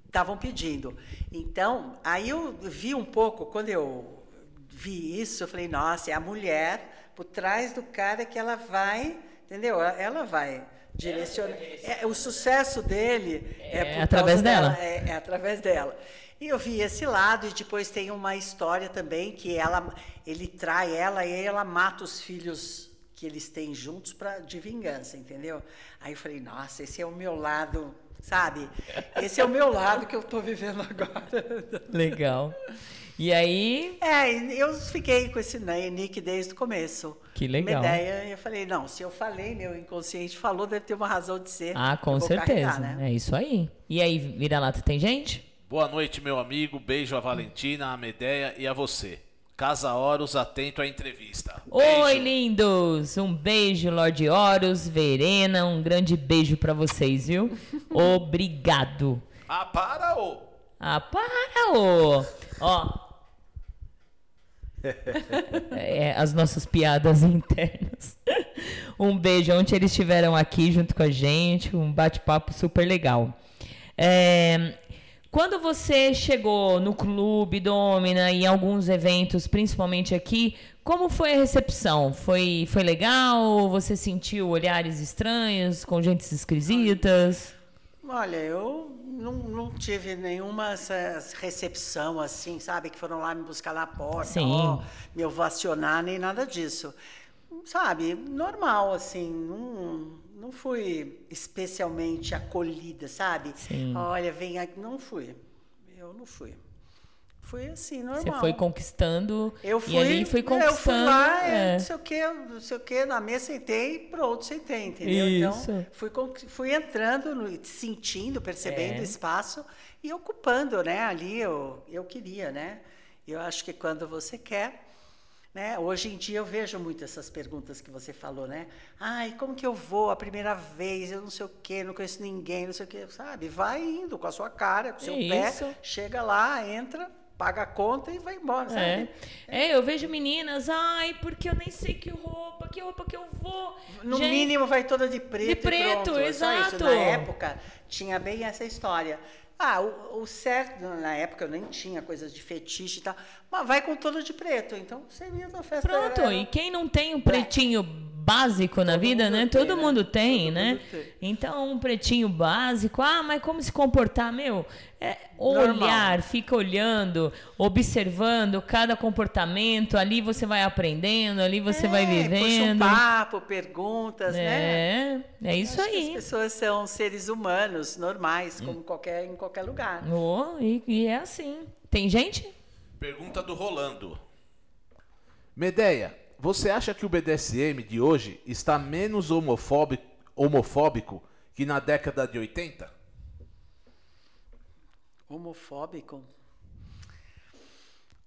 estavam pedindo. Então, aí eu vi um pouco, quando eu vi isso, eu falei, nossa, é a mulher por trás do cara que ela vai, entendeu? Ela- vai direcionar. É, o sucesso dele é, É através dela. é, é através dela. E eu vi esse lado, e depois tem uma história também que ela, ele trai ela e ela mata os filhos que eles têm juntos pra, de vingança, entendeu? Aí eu falei, nossa, esse é o meu lado, sabe? Esse é o meu lado que eu estou vivendo agora. [LAUGHS] Legal. E aí, É, eu fiquei com esse ni- nick desde o começo. Que legal. Uma ideia, eu falei, não, se eu falei, meu inconsciente falou, deve ter uma razão de ser. ah, com certeza. carregar, né? É isso aí. E aí, vira-lata, tem gente? Boa noite, meu amigo. Beijo a Valentina, a Medeia e a você. Casa Horus, atento à entrevista. Oi, Beijo. lindos! Um beijo, Lorde Horus, Verena, um grande beijo pra vocês, viu? [LAUGHS] Obrigado. Ah, para, ô! Ah, para, ô! Ó. [LAUGHS] É, as nossas piadas [LAUGHS] internas. Um beijo. Ontem eles estiveram aqui junto com a gente, um bate-papo super legal. É, Quando você chegou no clube Domina e em alguns eventos, principalmente aqui, como foi a recepção? Foi, foi legal? Você sentiu olhares estranhos, com gentes esquisitas? Olha, eu não, não tive nenhuma recepção assim, sabe? Que foram lá me buscar na porta, ó, me ovacionar, nem nada disso. Sabe, normal, assim, não, não fui especialmente acolhida, sabe? Sim. Olha, vem aqui. Não fui. Eu não fui. Fui assim, normal. Você foi conquistando Eu fui, e ali foi Eu fui conquistando. lá, é. não sei o que, não sei o que, na mesa sentei, pronto, sentei, entendeu? Isso. Então, fui, fui entrando, no- sentindo, percebendo É. o espaço e ocupando, né? Ali eu, eu queria, né? Eu acho que quando você quer, né? Hoje em dia eu vejo muito essas perguntas que você falou, né? Ai, como que eu vou a primeira vez? Eu não sei o quê, não conheço ninguém, não sei o quê, sabe? Vai indo com a sua cara, com o seu pé, chega lá, entra, paga a conta e vai embora, sabe? É. é, eu vejo meninas, ai, porque eu nem sei que roupa, que roupa que eu vou. No Gente, mínimo vai toda de preto. De preto. É exato. Na época tinha bem essa história. Ah, o, o certo, na época eu nem tinha coisas de fetiche e tal, mas vai com todo de preto. Então você ia na festa. Pronto, era- e quem não tem um pretinho básico na Todo vida, né? tem, Todo né? mundo tem, Todo né? mundo tem. Então, um pretinho básico, ah, mas como se comportar, meu? É Normal. olhar, fica olhando, observando cada comportamento, ali você vai aprendendo, ali você vai É, Puxa um vivendo. papo, perguntas, né? É, é isso Acho que aí. As pessoas são seres humanos, normais, como qualquer, em qualquer lugar. Oh, e, e é assim. Tem gente? Pergunta do Rolando. Medeia, você acha que o BDSM de hoje está menos homofóbico, homofóbico que na década de 80? Homofóbico?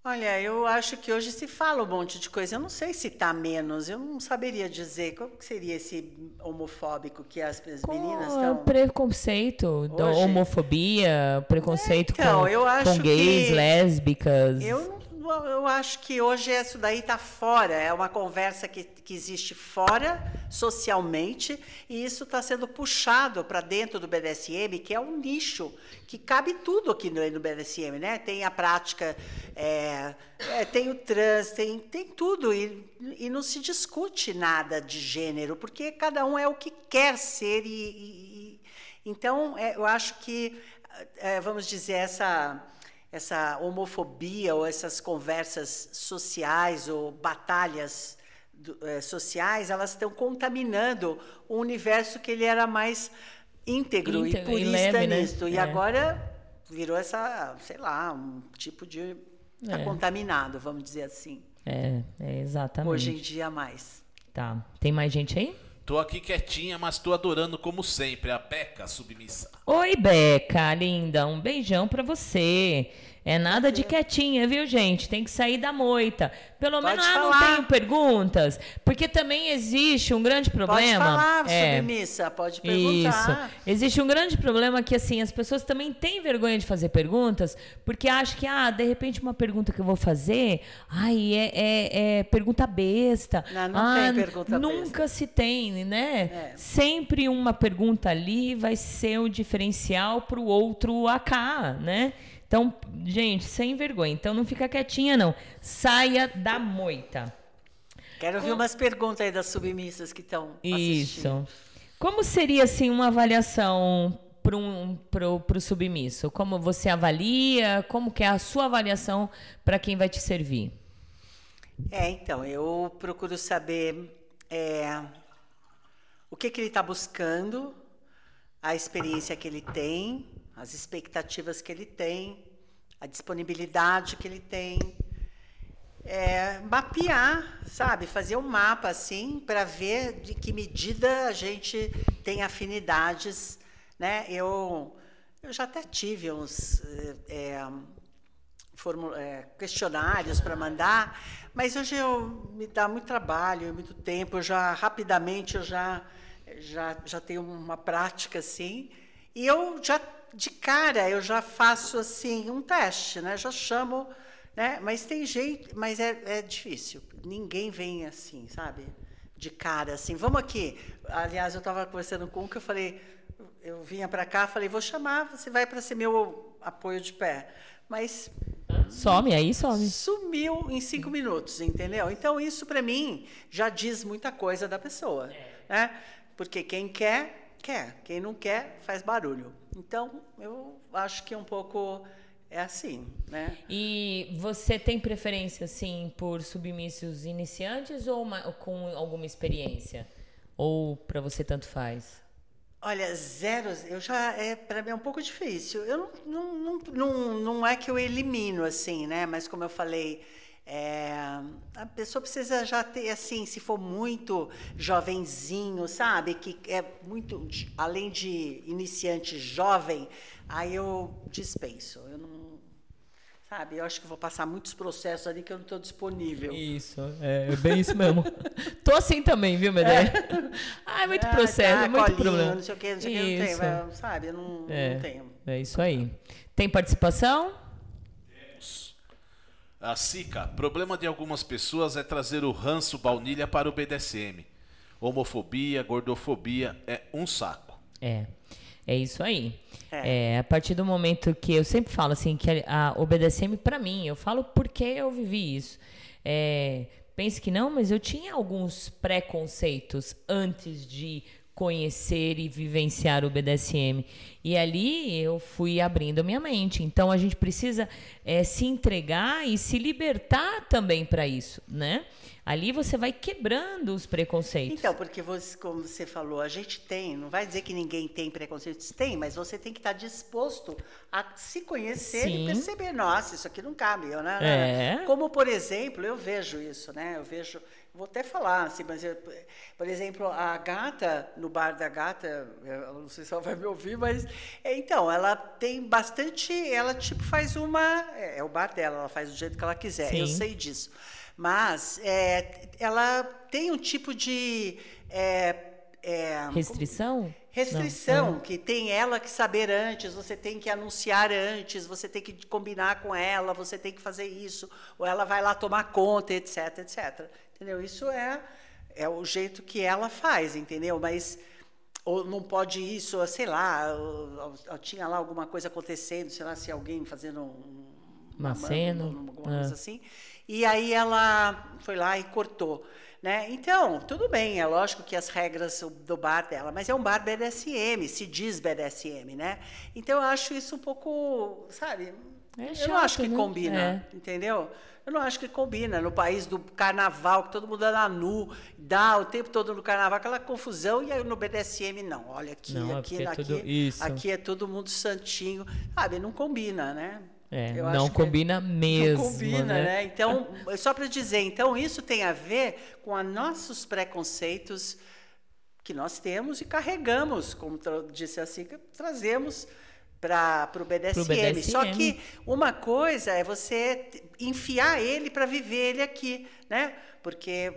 Olha, eu acho que hoje se fala um monte de coisa. Eu não sei se está menos. Eu não saberia dizer qual que seria esse homofóbico que as, as meninas estão. preconceito, da Hoje? homofobia, preconceito Então, com, eu acho com gays, que- lésbicas. Eu, não- eu acho que hoje isso daí está fora. É uma conversa que, que existe fora, socialmente, e isso está sendo puxado para dentro do BDSM, que é um nicho que cabe tudo aqui no, no BDSM, né? Tem a prática, é, é, tem o trans, tem, tem tudo, e, e não se discute nada de gênero, porque cada um é o que quer ser, e, e- e- então é, eu acho que, é, vamos dizer, essa essa homofobia ou essas conversas sociais ou batalhas do- eh, sociais, elas estão contaminando o universo que ele era mais íntegro, Íntegro e e purista leve, né? nisto. E É. agora virou essa, sei lá, um tipo de... Está É. contaminado, vamos dizer assim. É, é exatamente. Hoje em dia, mais. Tá. Tem mais gente aí? Tô aqui quietinha, mas tô adorando como sempre a Beca submissa. Oi, Beca, linda. Um beijão pra você. É nada de quietinha, viu, gente? Tem que sair da moita. Pelo Pode menos, ah, não tenho perguntas. Porque também existe um grande Pode problema. falar, é, submissa, pode Isso. perguntar. Existe um grande problema que, assim, as pessoas também têm vergonha de fazer perguntas, porque acham que, ah, de repente uma pergunta que eu vou fazer, ai, é, é- é pergunta besta. Não, não ah, tem pergunta Nunca se tem, né? É. Sempre uma pergunta ali vai ser um diferencial para o outro acá, né? Então, gente, sem vergonha. Então não fica quietinha, não. Saia da moita. Quero ouvir umas perguntas aí das submissas que estão assistindo. Isso. Como seria assim uma avaliação para um, pro, pro submisso? Como você avalia? Como que é a sua avaliação para quem vai te servir? É, então, eu procuro saber é, o que, que ele está buscando, a experiência que ele tem, as expectativas que ele tem, a disponibilidade que ele tem. É, mapear, sabe? Fazer um mapa assim para ver de que medida a gente tem afinidades, né? Eu, eu já até tive uns eh, formu- eh, questionários para mandar, mas hoje eu, me dá muito trabalho, muito tempo. Eu já rapidamente eu já já já tenho uma prática assim e eu já de cara eu já faço assim um teste, né? Já chamo né? Mas tem jeito, mas é, é difícil. Ninguém vem assim, sabe? De cara, assim. Vamos aqui. Aliás, eu estava conversando com um que eu falei, eu vinha para cá, falei, vou chamar, você vai para ser meu apoio de pé. Mas Some, aí some. sumiu em cinco minutos, entendeu? Então, isso para mim já diz muita coisa da pessoa. Né? Porque quem quer, quer. Quem não quer, faz barulho. Então, eu acho que é um pouco é assim, né? E você tem preferência, assim, por submissos iniciantes ou uma- com alguma experiência? Ou pra você tanto faz? Olha, zero, eu já é para mim é um pouco difícil. Eu não, não, não, não, não é que eu elimino assim, né? Mas como eu falei, é, a pessoa precisa já ter assim, se for muito jovenzinho, sabe? Que é muito além de iniciante jovem, aí eu dispenso. Eu não Sabe, eu acho que vou passar muitos processos ali que eu não estou disponível. Isso, é bem isso mesmo. [LAUGHS] Tô assim também, viu, Medeia? Ah, é muito processo, tá, é muito colinho, problema. Não sei o que, não sei o que, não tenho, sabe? Eu não, É, não tenho. é isso aí. Tem participação? A Sica, problema de algumas pessoas é trazer o ranço baunilha para o BDSM. Homofobia, gordofobia é um saco. É, é isso aí. É. a partir do momento que eu sempre falo assim que a, a OBDSM para mim, eu falo porque eu vivi isso. É, pense que não, mas eu tinha alguns preconceitos antes de conhecer e vivenciar o BDSM. E ali eu fui abrindo a minha mente. Então a gente precisa é, se entregar e se libertar também para isso, né? Ali você vai quebrando os preconceitos. Então, porque você, como você falou, a gente tem, não vai dizer que ninguém tem preconceitos, tem, mas você tem que estar disposto a se conhecer Sim. e perceber, nossa, isso aqui não cabe. Eu, né, É. Como, por exemplo, eu vejo isso, né? Eu vejo, vou até falar, assim, mas, eu- por exemplo, a gata, no bar da gata, eu não sei se ela vai me ouvir, mas, é, então, ela tem bastante, ela tipo faz uma, é, é o bar dela, ela faz do jeito que ela quiser, eu Sim. sei disso. Mas é, ela tem um tipo de é, é, Restrição? restrição Não. que tem ela que saber antes, você tem que anunciar antes, você tem que combinar com ela, você tem que fazer isso, ou ela vai lá tomar conta, etc, etc. Entendeu? Isso é é o jeito que ela faz, entendeu? Mas ou não pode isso, ou sei lá, ou- ou tinha lá alguma coisa acontecendo, sei lá, se alguém fazendo um, Uma cena, alguma é. coisa assim. E aí ela foi lá e cortou. Né? Então, tudo bem, é lógico que as regras do bar dela, mas é um bar BDSM, se diz BDSM, né? Então eu acho isso um pouco, sabe? É eu chato, não acho que né? combina, entendeu? Eu não acho que combina. No país do carnaval, que todo mundo anda nu, dá o tempo todo no carnaval, aquela confusão, e aí no BDSM não. Olha aqui, Não, aqui, aqui é aqui, isso. aqui é todo mundo santinho. Sabe, não combina, né? É, não que- combina mesmo. não combina, né? né? Então, só para dizer, então isso tem a ver com os nossos preconceitos que nós temos e carregamos, como disse a Cica, trazemos para o BDSM. BDSM. Só que uma coisa é você enfiar ele para viver ele aqui, né? Porque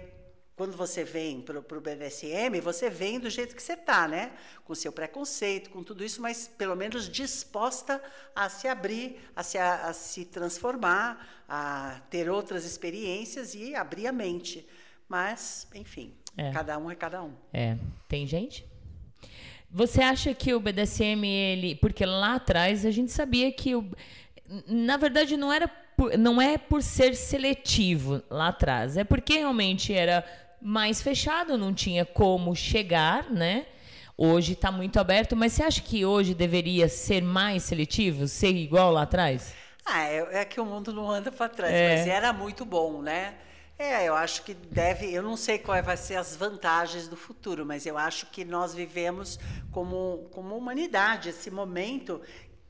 quando você vem para o BDSM, você vem do jeito que você está, né? Com seu preconceito, com tudo isso, mas pelo menos disposta a se abrir, a se, a, a se transformar, a ter outras experiências e abrir a mente. Mas, enfim, É. cada um é cada um. É, tem gente? Você acha que o BDSM, ele. Porque lá atrás a gente sabia que o. Na verdade, não era por- não é por ser seletivo lá atrás, é porque realmente era mais fechado, não tinha como chegar, né? Hoje está muito aberto, mas você acha que hoje deveria ser mais seletivo, ser igual lá atrás? Ah, é, é que o mundo não anda para trás, É. mas era muito bom, né? É, eu acho que deve, eu não sei quais vai ser as vantagens do futuro, mas eu acho que nós vivemos como, como humanidade esse momento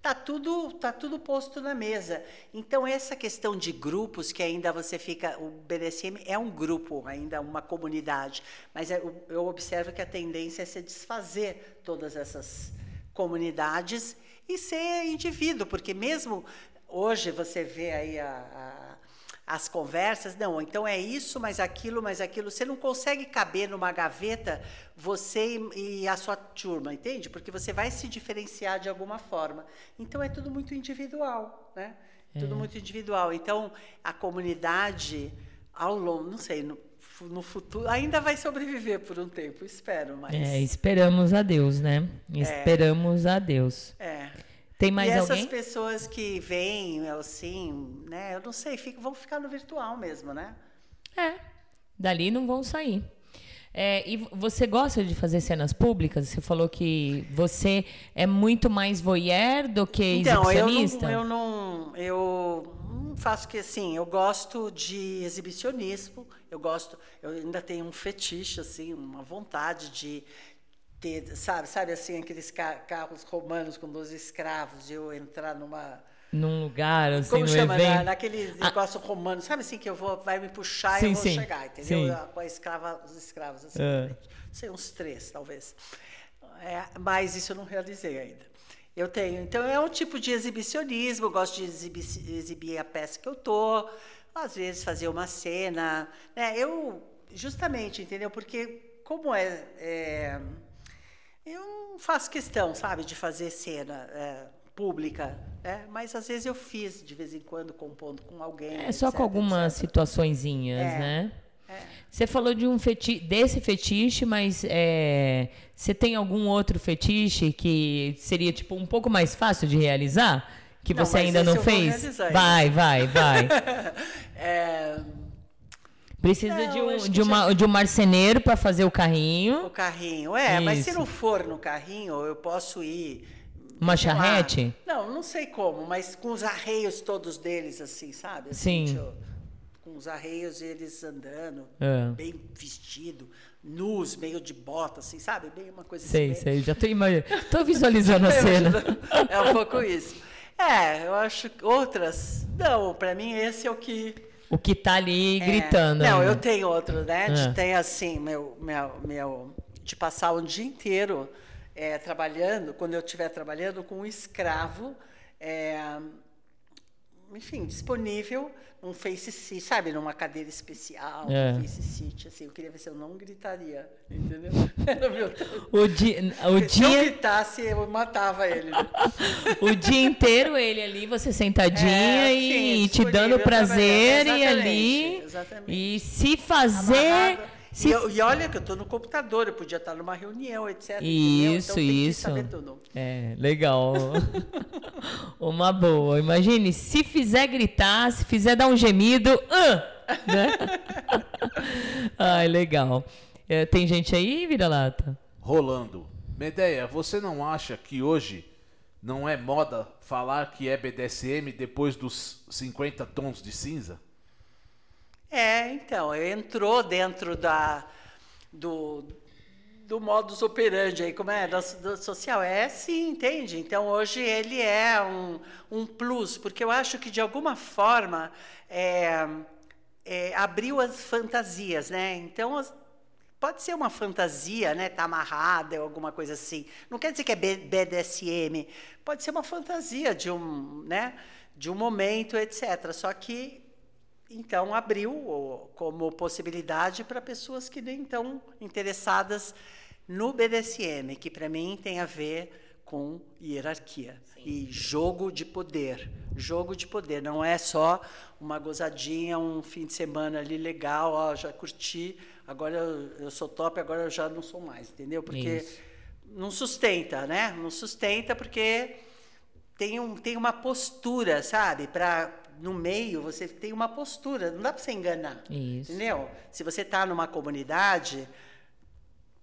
tá tudo tá tudo posto na mesa. Então essa questão de grupos que ainda você fica, o BDSM é um grupo, ainda uma comunidade, mas é- eu- eu observo que a tendência é se desfazer todas essas comunidades e ser indivíduo, porque mesmo hoje você vê aí a- a- as conversas, não, então é isso, mas aquilo, mas aquilo, você não consegue caber numa gaveta você e, e a sua turma, entende? Porque você vai se diferenciar de alguma forma. Então é tudo muito individual, né? Tudo muito individual. Então a comunidade ao longo, não sei, no, no futuro ainda vai sobreviver por um tempo, espero, mas É, esperamos a Deus, né? Esperamos a Deus. é. Tem mais e essas alguém? pessoas que vêm, assim, né? Eu não sei, fica- vão ficar no virtual mesmo, né? É, dali não vão sair. É, e você gosta de fazer cenas públicas? Você falou que você é muito mais voyeur do que Então, eu exibicionista? não, eu não, eu não faço que assim, eu gosto de exibicionismo, eu gosto, eu ainda tenho um fetiche assim, uma vontade de ter, sabe, sabe assim aqueles ca- carros romanos com 12 escravos, e eu entrar numa Num lugar, assim, como no chama, evento? na, naquele negócio romano, sabe assim que eu vou, vai me puxar e Sim, eu vou sim, chegar, entendeu? sim. Com a escrava, os escravos assim, É. sei uns três talvez, É, mas isso eu não realizei ainda. Eu tenho, então é um tipo de exibicionismo, eu gosto de exibir, exibir a peça que eu tô, às vezes fazer uma cena, né? Eu justamente, entendeu? Porque como é, é eu não faço questão, sabe, de fazer cena é, pública, né? mas às vezes eu fiz de vez em quando compondo com alguém. É só etc, com algumas etc. situaçõezinhas, É, né? Você falou de um feti desse fetiche, mas é, você tem algum outro fetiche que seria tipo um pouco mais fácil de realizar? Que Não, você ainda não eu vou fez? realizar ainda. Vai, vai, vai. [LAUGHS] É, Precisa Não, de, um, de, uma, de um marceneiro para fazer o carrinho. o carrinho, é, mas se Isso. não for no carrinho, eu posso ir. Uma sei lá. charrete? Não, não sei como, mas com os arreios todos deles, assim, sabe? Assim, Sim. com os arreios eles andando, É. bem vestido, nus, meio de bota, assim, sabe? Bem uma coisa Sei, assim. sei. Já tô, imag... tô visualizando a [LAUGHS] cena. É um pouco isso. É, eu acho que outras. Não, pra mim esse é o que. O que tá ali é, gritando. Não, ainda. eu tenho outro, né? De Ah. ter assim, meu, meu, meu. De passar um dia inteiro é, trabalhando, quando eu estiver trabalhando com um escravo. é, enfim, disponível num face seat, sabe? Numa cadeira especial, É. um face seat, assim. Eu queria ver se eu não gritaria, entendeu? [LAUGHS] Era meu... O dia, o Se eu dia, gritasse, eu matava ele. né? [LAUGHS] o dia inteiro ele ali, você sentadinha É, e sim, te dando prazer e ali. exatamente. E se fazer. Amarrado. Se- E, eu- e olha que eu estou no computador, eu podia estar numa reunião, etc. entendeu? Isso, então, tem que isso. saber tudo. É, legal. [LAUGHS] Uma boa. Imagine, se fizer gritar, se fizer dar um gemido. "Ah", né? [LAUGHS] Ai, legal. É, tem gente aí, vira-lata? Rolando. Medeia, você não acha que hoje não é moda falar que é BDSM depois dos 50 tons de cinza? É, então, entrou dentro da, do, do modus operandi aí, como é? Do, do social. É sim, entende? Então, hoje ele é um, um plus, porque eu acho que, de alguma forma, é, é, abriu as fantasias, né? Então, as- pode ser uma fantasia, né? Tá amarrada ou alguma coisa assim. Não quer dizer que é BDSM. Pode ser uma fantasia de um, né? De um momento, etc. Só que então abriu como possibilidade para pessoas que nem estão interessadas no BDSM, que para mim tem a ver com hierarquia e jogo de poder. Jogo de poder, não é só uma gozadinha, um fim de semana ali legal, ó, já curti, agora eu, eu sou top, agora eu já não sou mais, entendeu? Porque Isso. não sustenta, né? Não sustenta porque tem, um, tem uma postura, sabe? Para no meio você tem uma postura, não dá para você enganar. Isso. Entendeu? Se você está numa comunidade,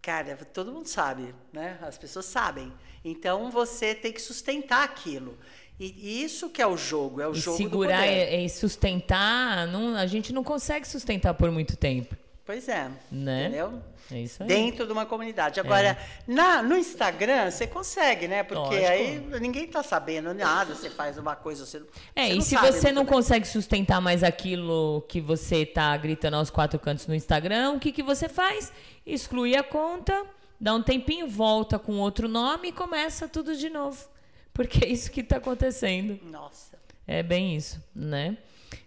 cara, todo mundo sabe, né? As pessoas sabem. Então você tem que sustentar aquilo. E, e isso que é o jogo, é o E jogo segurar do poder. e, e sustentar, não, a gente não consegue sustentar por muito tempo. Pois é, Né? entendeu? É isso aí. Dentro de uma comunidade. Agora, na, no Instagram, você consegue, né? Porque Lógico. aí ninguém tá sabendo nada, você faz uma coisa, você, É, você e se você não consegue sustentar mais aquilo que você tá gritando aos quatro cantos no Instagram, o que, que você faz? Exclui a conta, dá um tempinho, volta com outro nome e começa tudo de novo. Porque é isso que tá acontecendo. Nossa. É bem isso, né?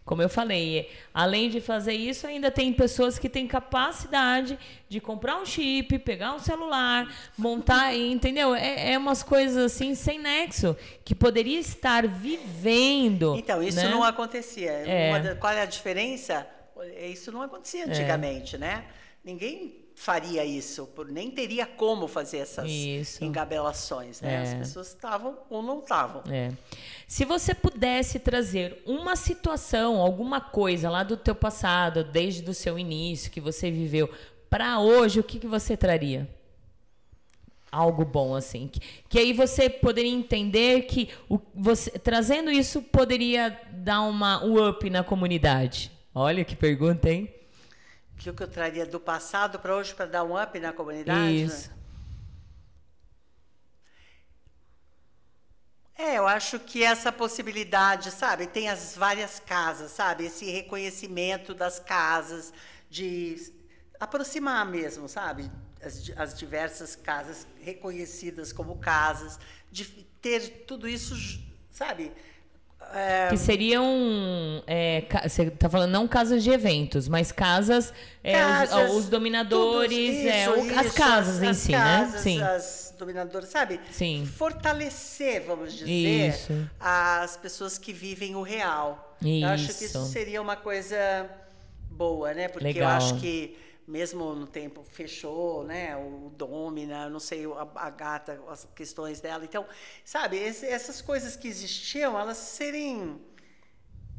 Como eu falei, além de fazer isso, ainda tem pessoas que têm capacidade de comprar um chip, pegar um celular, montar, entendeu? É, é umas coisas assim sem nexo que poderia estar vivendo. Então, isso né? não acontecia. É. Da- qual é a diferença? Isso não acontecia antigamente, né? Ninguém faria isso, por- nem teria como fazer essas Isso. engabelações, né? As É. pessoas estavam ou não estavam. É. Se você pudesse trazer uma situação, alguma coisa lá do teu passado, desde o seu início que você viveu, para hoje, o que, que você traria? Algo bom assim, que, que aí você poderia entender que o, você trazendo isso poderia dar uma um up na comunidade. Olha que pergunta, hein? O que que eu traria do passado para hoje para dar um up na comunidade? né? Isso. É, eu acho que essa possibilidade, sabe, tem as várias casas, sabe, esse reconhecimento das casas, de aproximar mesmo, sabe, as, as diversas casas reconhecidas como casas, de ter tudo isso, sabe, é, Que seriam. é, você está falando não casas de eventos, mas casas. é, os- casas, os, dominadores, tudo é, isso, o- as isso, casas em as si, casas, né? Sim. As dominadoras, sabe? Sim. Fortalecer, vamos dizer, Isso. as pessoas que vivem o real. Eu acho que isso Isso. seria uma coisa boa, né? Porque eu Legal. acho que mesmo no tempo fechou, né? O Domina, não sei, a, a gata, as questões dela. Então, sabe, esse- essas coisas que existiam, elas serem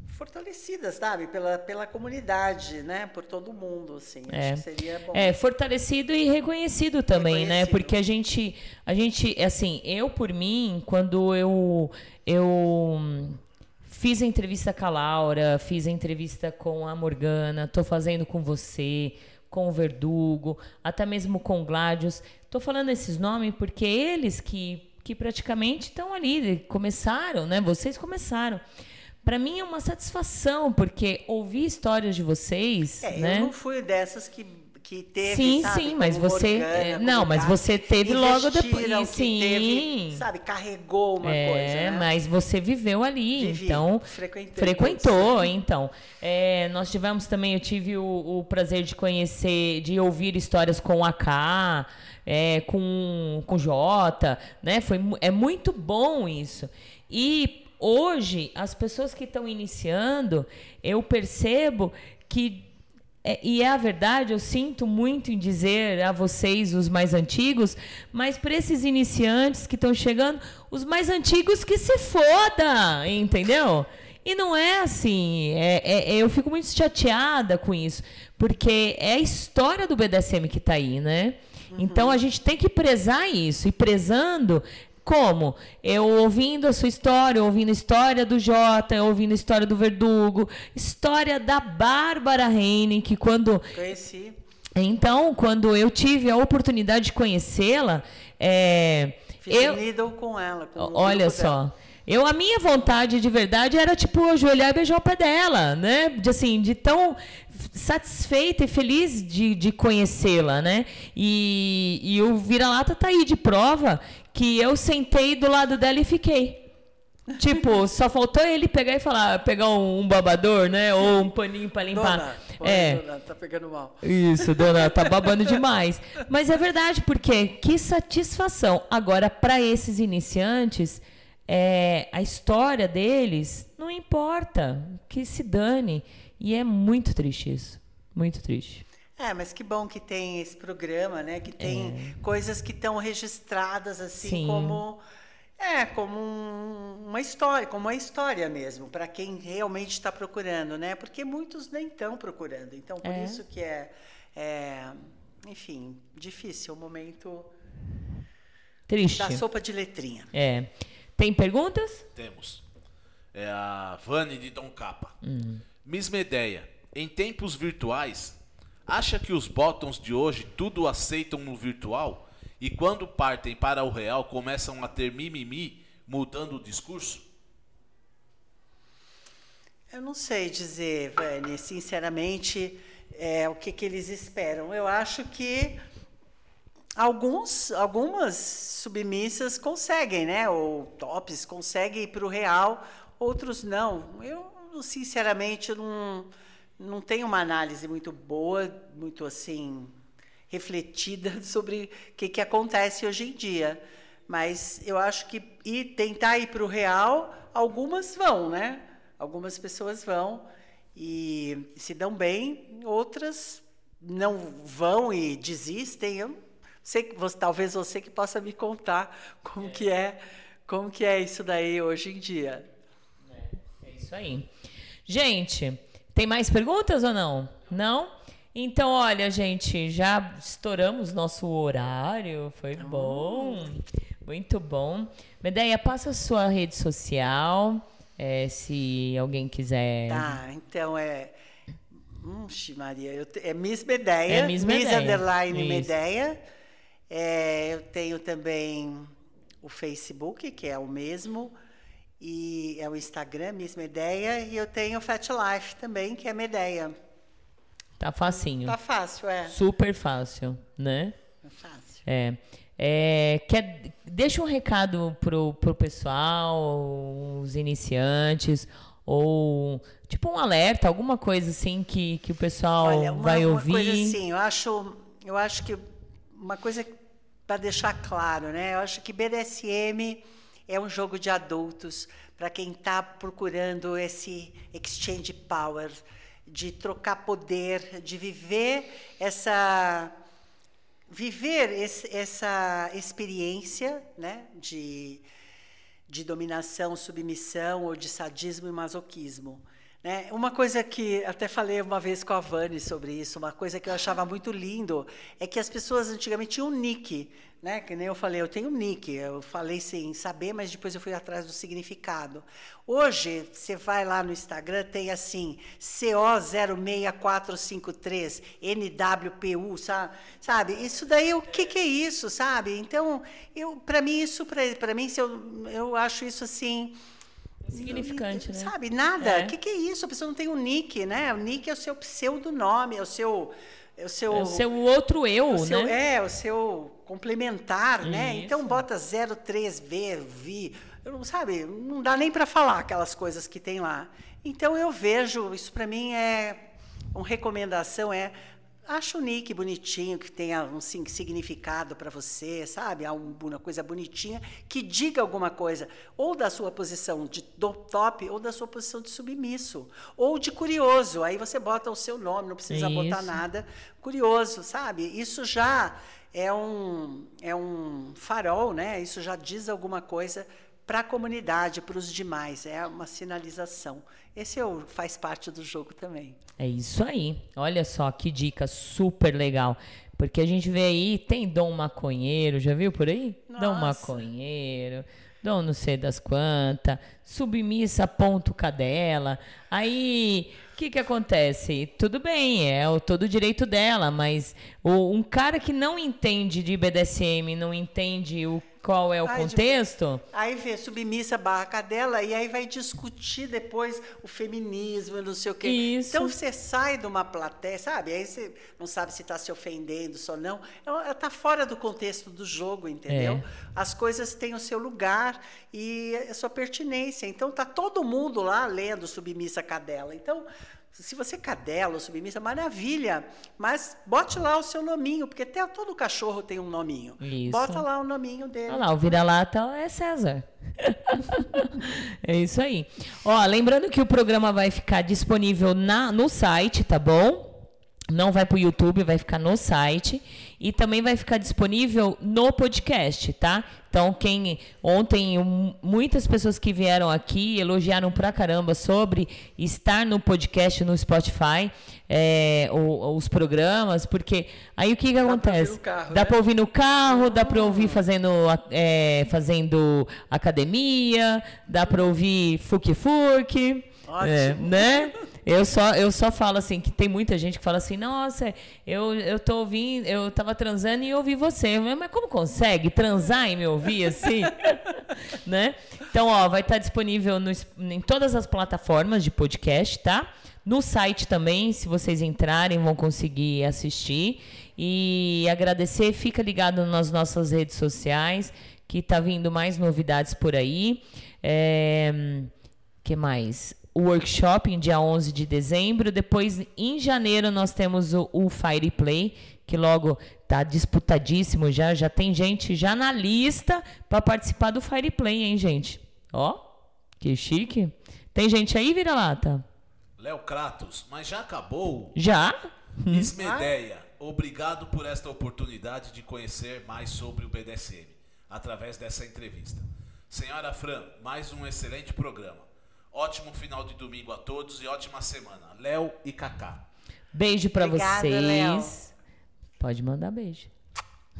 fortalecidas, sabe, pela, pela comunidade, né, por todo mundo, assim, É. acho que seria bom. É, fortalecido e reconhecido também, né? Reconhecido. Porque a gente, a gente, assim, eu por mim, quando eu, eu fiz a entrevista com a Laura, fiz a entrevista com a Morgana, tô fazendo com você, com o Verdugo, até mesmo com o Gladius. Tô falando esses nomes porque eles que, que praticamente estão ali, começaram, né? Vocês começaram. Para mim é uma satisfação, porque ouvir histórias de vocês, É, né? eu não fui dessas que, que teve, Sim, sabe, sim, mas você- Morgana, não, mas Gabi, você teve logo depois- sim. teve, sabe, carregou uma é, coisa, né? mas você viveu ali, Vivi, então frequentou, [LAUGHS] então. É, nós tivemos também, eu tive o, o prazer de conhecer, de ouvir histórias com a K, é, com com o Jota, né? Foi é muito bom isso. E hoje as pessoas que estão iniciando, eu percebo que é, e é a verdade, eu sinto muito em dizer a vocês, os mais antigos, mas para esses iniciantes que estão chegando, os mais antigos que se foda, entendeu? E não é assim, é, é- eu fico muito chateada com isso, porque é a história do BDSM que está aí, né? Então a gente tem que prezar isso, e prezando, como? Eu ouvindo a sua história, ouvindo a história do Jota, ouvindo a história do Verdugo, história da Bárbara Heine, que quando. Conheci. Então, quando eu tive a oportunidade de conhecê-la, é, Fiz eu, com ela. Com Olha grupo dela. só. Eu, a minha vontade de verdade era, tipo, ajoelhar e beijar o pé dela, né? De, assim, de tão satisfeita e feliz de, de conhecê-la, né? E, e o vira-lata tá aí de prova que eu sentei do lado dela e fiquei. Tipo, [LAUGHS] só faltou ele pegar e falar, pegar um, um babador, né? Ou um paninho pra limpar. Dona, é. dona, tá pegando mal. Isso, dona, tá [LAUGHS] babando demais. Mas é verdade, porque que satisfação. Agora, para esses iniciantes, é, a história deles não importa, que se dane. E é muito triste isso. Muito triste. É, mas que bom que tem esse programa, né? Que tem coisas que estão registradas assim É. Sim. como é como um- uma história, como uma história mesmo para quem realmente está procurando, né? Porque muitos nem estão procurando. Então por É. isso que é, é, enfim, difícil o momento Triste. da sopa de letrinha. É. Tem perguntas? Temos. É a Vani de Dom Capa. Hum. Mesma ideia. Em tempos virtuais, acha que os bottoms de hoje tudo aceitam no virtual? E quando partem para o real começam a ter mimimi, mudando o discurso? Eu não sei dizer, Vani, sinceramente, é, o que, que eles esperam. Eu acho que alguns, algumas submissas conseguem, né? Ou tops conseguem ir para o real, outros não. Eu, sinceramente, não, não tenho uma análise muito boa, muito assim, refletida [LAUGHS] sobre o que, que acontece hoje em dia. Mas eu acho que ir, tentar ir para o real, algumas vão, né? Algumas pessoas vão e se dão bem, outras não vão e desistem. Eu sei que você, talvez você que possa me contar como que é, como que é isso daí hoje em dia. É isso aí. Gente, tem mais perguntas ou não? Não? Então, olha, gente, já estouramos nosso horário. Foi bom. Muito bom. Medeia, passa a sua rede social. é, se alguém quiser. Tá, então é. Ixi, Maria, eu é Miss Medeia. É Miss Medeia, Underline isso. Medeia. É, eu tenho também o Facebook, que é o mesmo. E é o Instagram, Miss Medeia. E eu tenho o Fat Life também, que é Medeia. Tá facinho. Tá fácil, é. Super fácil, né? Tá fácil. É. É, quer, deixa um recado pro, pro pessoal, os iniciantes, ou tipo um alerta, alguma coisa assim que, que o pessoal Olha, uma, vai uma ouvir. coisa assim, eu acho, eu acho que uma coisa para deixar claro, né? Eu acho que BDSM é um jogo de adultos para quem está procurando esse exchange power, de trocar poder, de viver essa viver esse- essa experiência, né? De de dominação, submissão ou de sadismo e masoquismo. Né? Uma coisa que até falei uma vez com a Vani sobre isso, uma coisa que eu achava muito lindo é que as pessoas antigamente tinham um nick, né? Que nem eu falei, eu tenho um nick, eu falei sem saber, mas depois eu fui atrás do significado. Hoje, você vai lá no Instagram, tem assim, CO06453, NWPU, sabe? Isso daí, o que, que é isso, sabe? Então, eu, para mim, isso, para mim, eu, eu acho isso assim. Significante, né? Sabe, nada. É. O que, que é isso? A pessoa não tem um nick, né? O nick é o seu pseudonome, é o seu. É o seu, É o seu outro eu, o seu- né? É, o seu complementar, né? Isso. Então bota 03V, vi. Eu não sabe, não dá nem para falar aquelas coisas que tem lá. Então eu vejo, isso para mim é uma recomendação é acha o nick bonitinho que tenha um significado para você, sabe? Um- uma coisa bonitinha que diga alguma coisa, ou da sua posição de top, ou da sua posição de submisso, ou de curioso. Aí você bota o seu nome, não precisa botar Isso. nada. Curioso, sabe? Isso já é um é um farol, né? Isso já diz alguma coisa para a comunidade, para os demais. É uma sinalização. Esse é o- faz parte do jogo também. É isso aí. Olha só que dica super legal. Porque a gente vê aí, tem Dom Maconheiro, já viu por aí? Dom Nossa. Maconheiro, Dom não sei das quantas, submissa ponto cadela. Aí, o que que acontece? Tudo bem, é o todo direito dela, mas o- um cara que não entende de BDSM, não entende o, qual é o Ai, de- contexto, Aí vê submissa barra cadela e aí vai discutir depois o feminismo não sei o quê. Isso. Então você sai de uma plateia, sabe? Aí você não sabe se está se ofendendo, ou não. Ela está fora do contexto do jogo, entendeu? É. As coisas têm o seu lugar e a sua pertinência. Então tá todo mundo lá lendo submissa cadela. Então se você cadela ou submissa, maravilha. Mas bote lá o seu nominho, porque até todo cachorro tem um nominho. Isso. Bota lá o nominho dele. Olha lá, o vira-lata é César. [LAUGHS] é isso aí. Ó, lembrando que o programa vai ficar disponível na, no site, tá bom? Não vai pro YouTube, vai ficar no site. E também vai ficar disponível no podcast, tá? Então, quem. Ontem, muitas pessoas que vieram aqui elogiaram pra caramba sobre estar no podcast no Spotify, é, o- os programas, porque aí o que, que pra ouvir acontece? no carro, Dá né? pra ouvir no carro, dá pra ouvir fazendo, é, fazendo academia, dá pra ouvir fuque-fuque, Ótimo. é, né? Eu só, eu só falo assim, que tem muita gente que fala assim, nossa, eu, eu tô ouvindo, eu tava transando e ouvi você. Mas como consegue transar e me ouvir assim? [LAUGHS] né? Então, ó, vai estar disponível no, em todas as plataformas de podcast, tá? No site também, se vocês entrarem, vão conseguir assistir. E agradecer, fica ligado nas nossas redes sociais, que tá vindo mais novidades por aí. É, que mais? O workshop em dia 11 de dezembro. Depois, em janeiro, nós temos o, o Fire Play, que logo tá disputadíssimo já. Já tem gente já na lista para participar do Fire Play, hein, gente? Ó, que chique. Tem gente aí, vira-lata? Léo Kratos, mas já acabou? Já? Miss Medeia, obrigado por esta oportunidade de conhecer mais sobre o BDSM através dessa entrevista. Senhora Fran, mais um excelente programa. Ótimo final de domingo a todos e ótima semana. Léo e Kaká. Beijo pra Obrigada, vocês. Léo. Pode mandar beijo.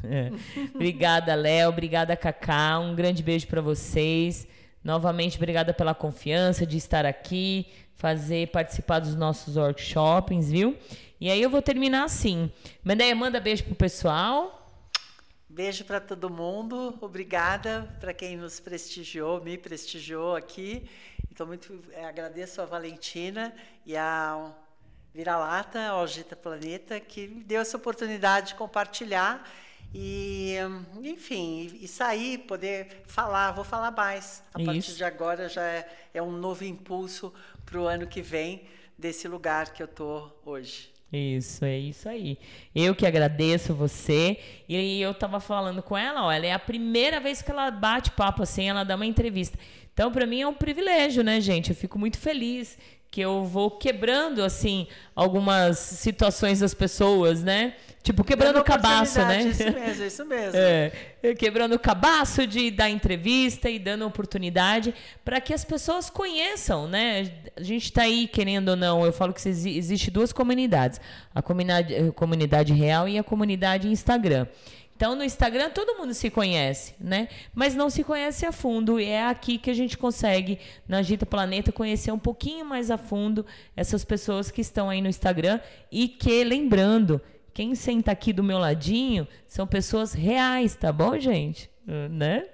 É. [LAUGHS] Obrigada, Léo. Obrigada, Cacá. Um grande beijo pra vocês. Novamente, obrigada pela confiança de estar aqui, fazer participar dos nossos workshops, viu? E aí eu vou terminar assim. Medeia, manda beijo pro pessoal. Beijo para todo mundo. Obrigada para quem nos prestigiou, me prestigiou aqui. Então, muito eh, agradeço a Valentina e a Vira-Lata, ao Gita Planeta, que me deu essa oportunidade de compartilhar e, enfim, e sair, poder falar. Vou falar mais. A partir Isso. de agora já é, é um novo impulso para o ano que vem desse lugar que eu estou hoje. Isso, é isso aí. Eu que agradeço você. E eu tava falando com ela, ó, ela é a primeira vez que ela bate papo assim, ela dá uma entrevista. Então, para mim é um privilégio, né, gente? Eu fico muito feliz que eu vou quebrando assim algumas situações das pessoas, né? Tipo, quebrando o cabaço, né? [LAUGHS] Isso mesmo, isso mesmo. É, quebrando o cabaço de dar entrevista e dando oportunidade para que as pessoas conheçam, né? A gente está aí, querendo ou não, eu falo que exi- existe duas comunidades: a comunidade, a comunidade real e a comunidade Instagram. Então, no Instagram todo mundo se conhece, né? Mas não se conhece a fundo. E é aqui que a gente consegue, na Agita Planeta, conhecer um pouquinho mais a fundo essas pessoas que estão aí no Instagram e que, lembrando, quem senta aqui do meu ladinho são pessoas reais, tá bom, gente? Né?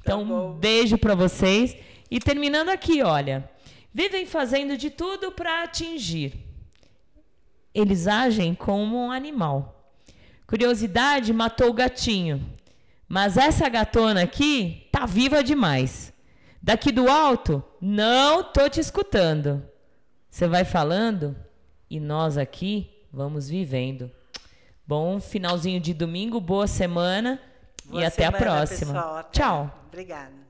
Então, um bom. beijo pra vocês. E terminando aqui, olha. Vivem fazendo de tudo para atingir. Eles agem como um animal. Curiosidade matou o gatinho. Mas essa gatona aqui tá viva demais. Daqui do alto, não tô te escutando. Você vai falando e nós aqui vamos vivendo. Bom finalzinho de domingo, boa semana Boa e até a próxima. Até. Tchau. Obrigada.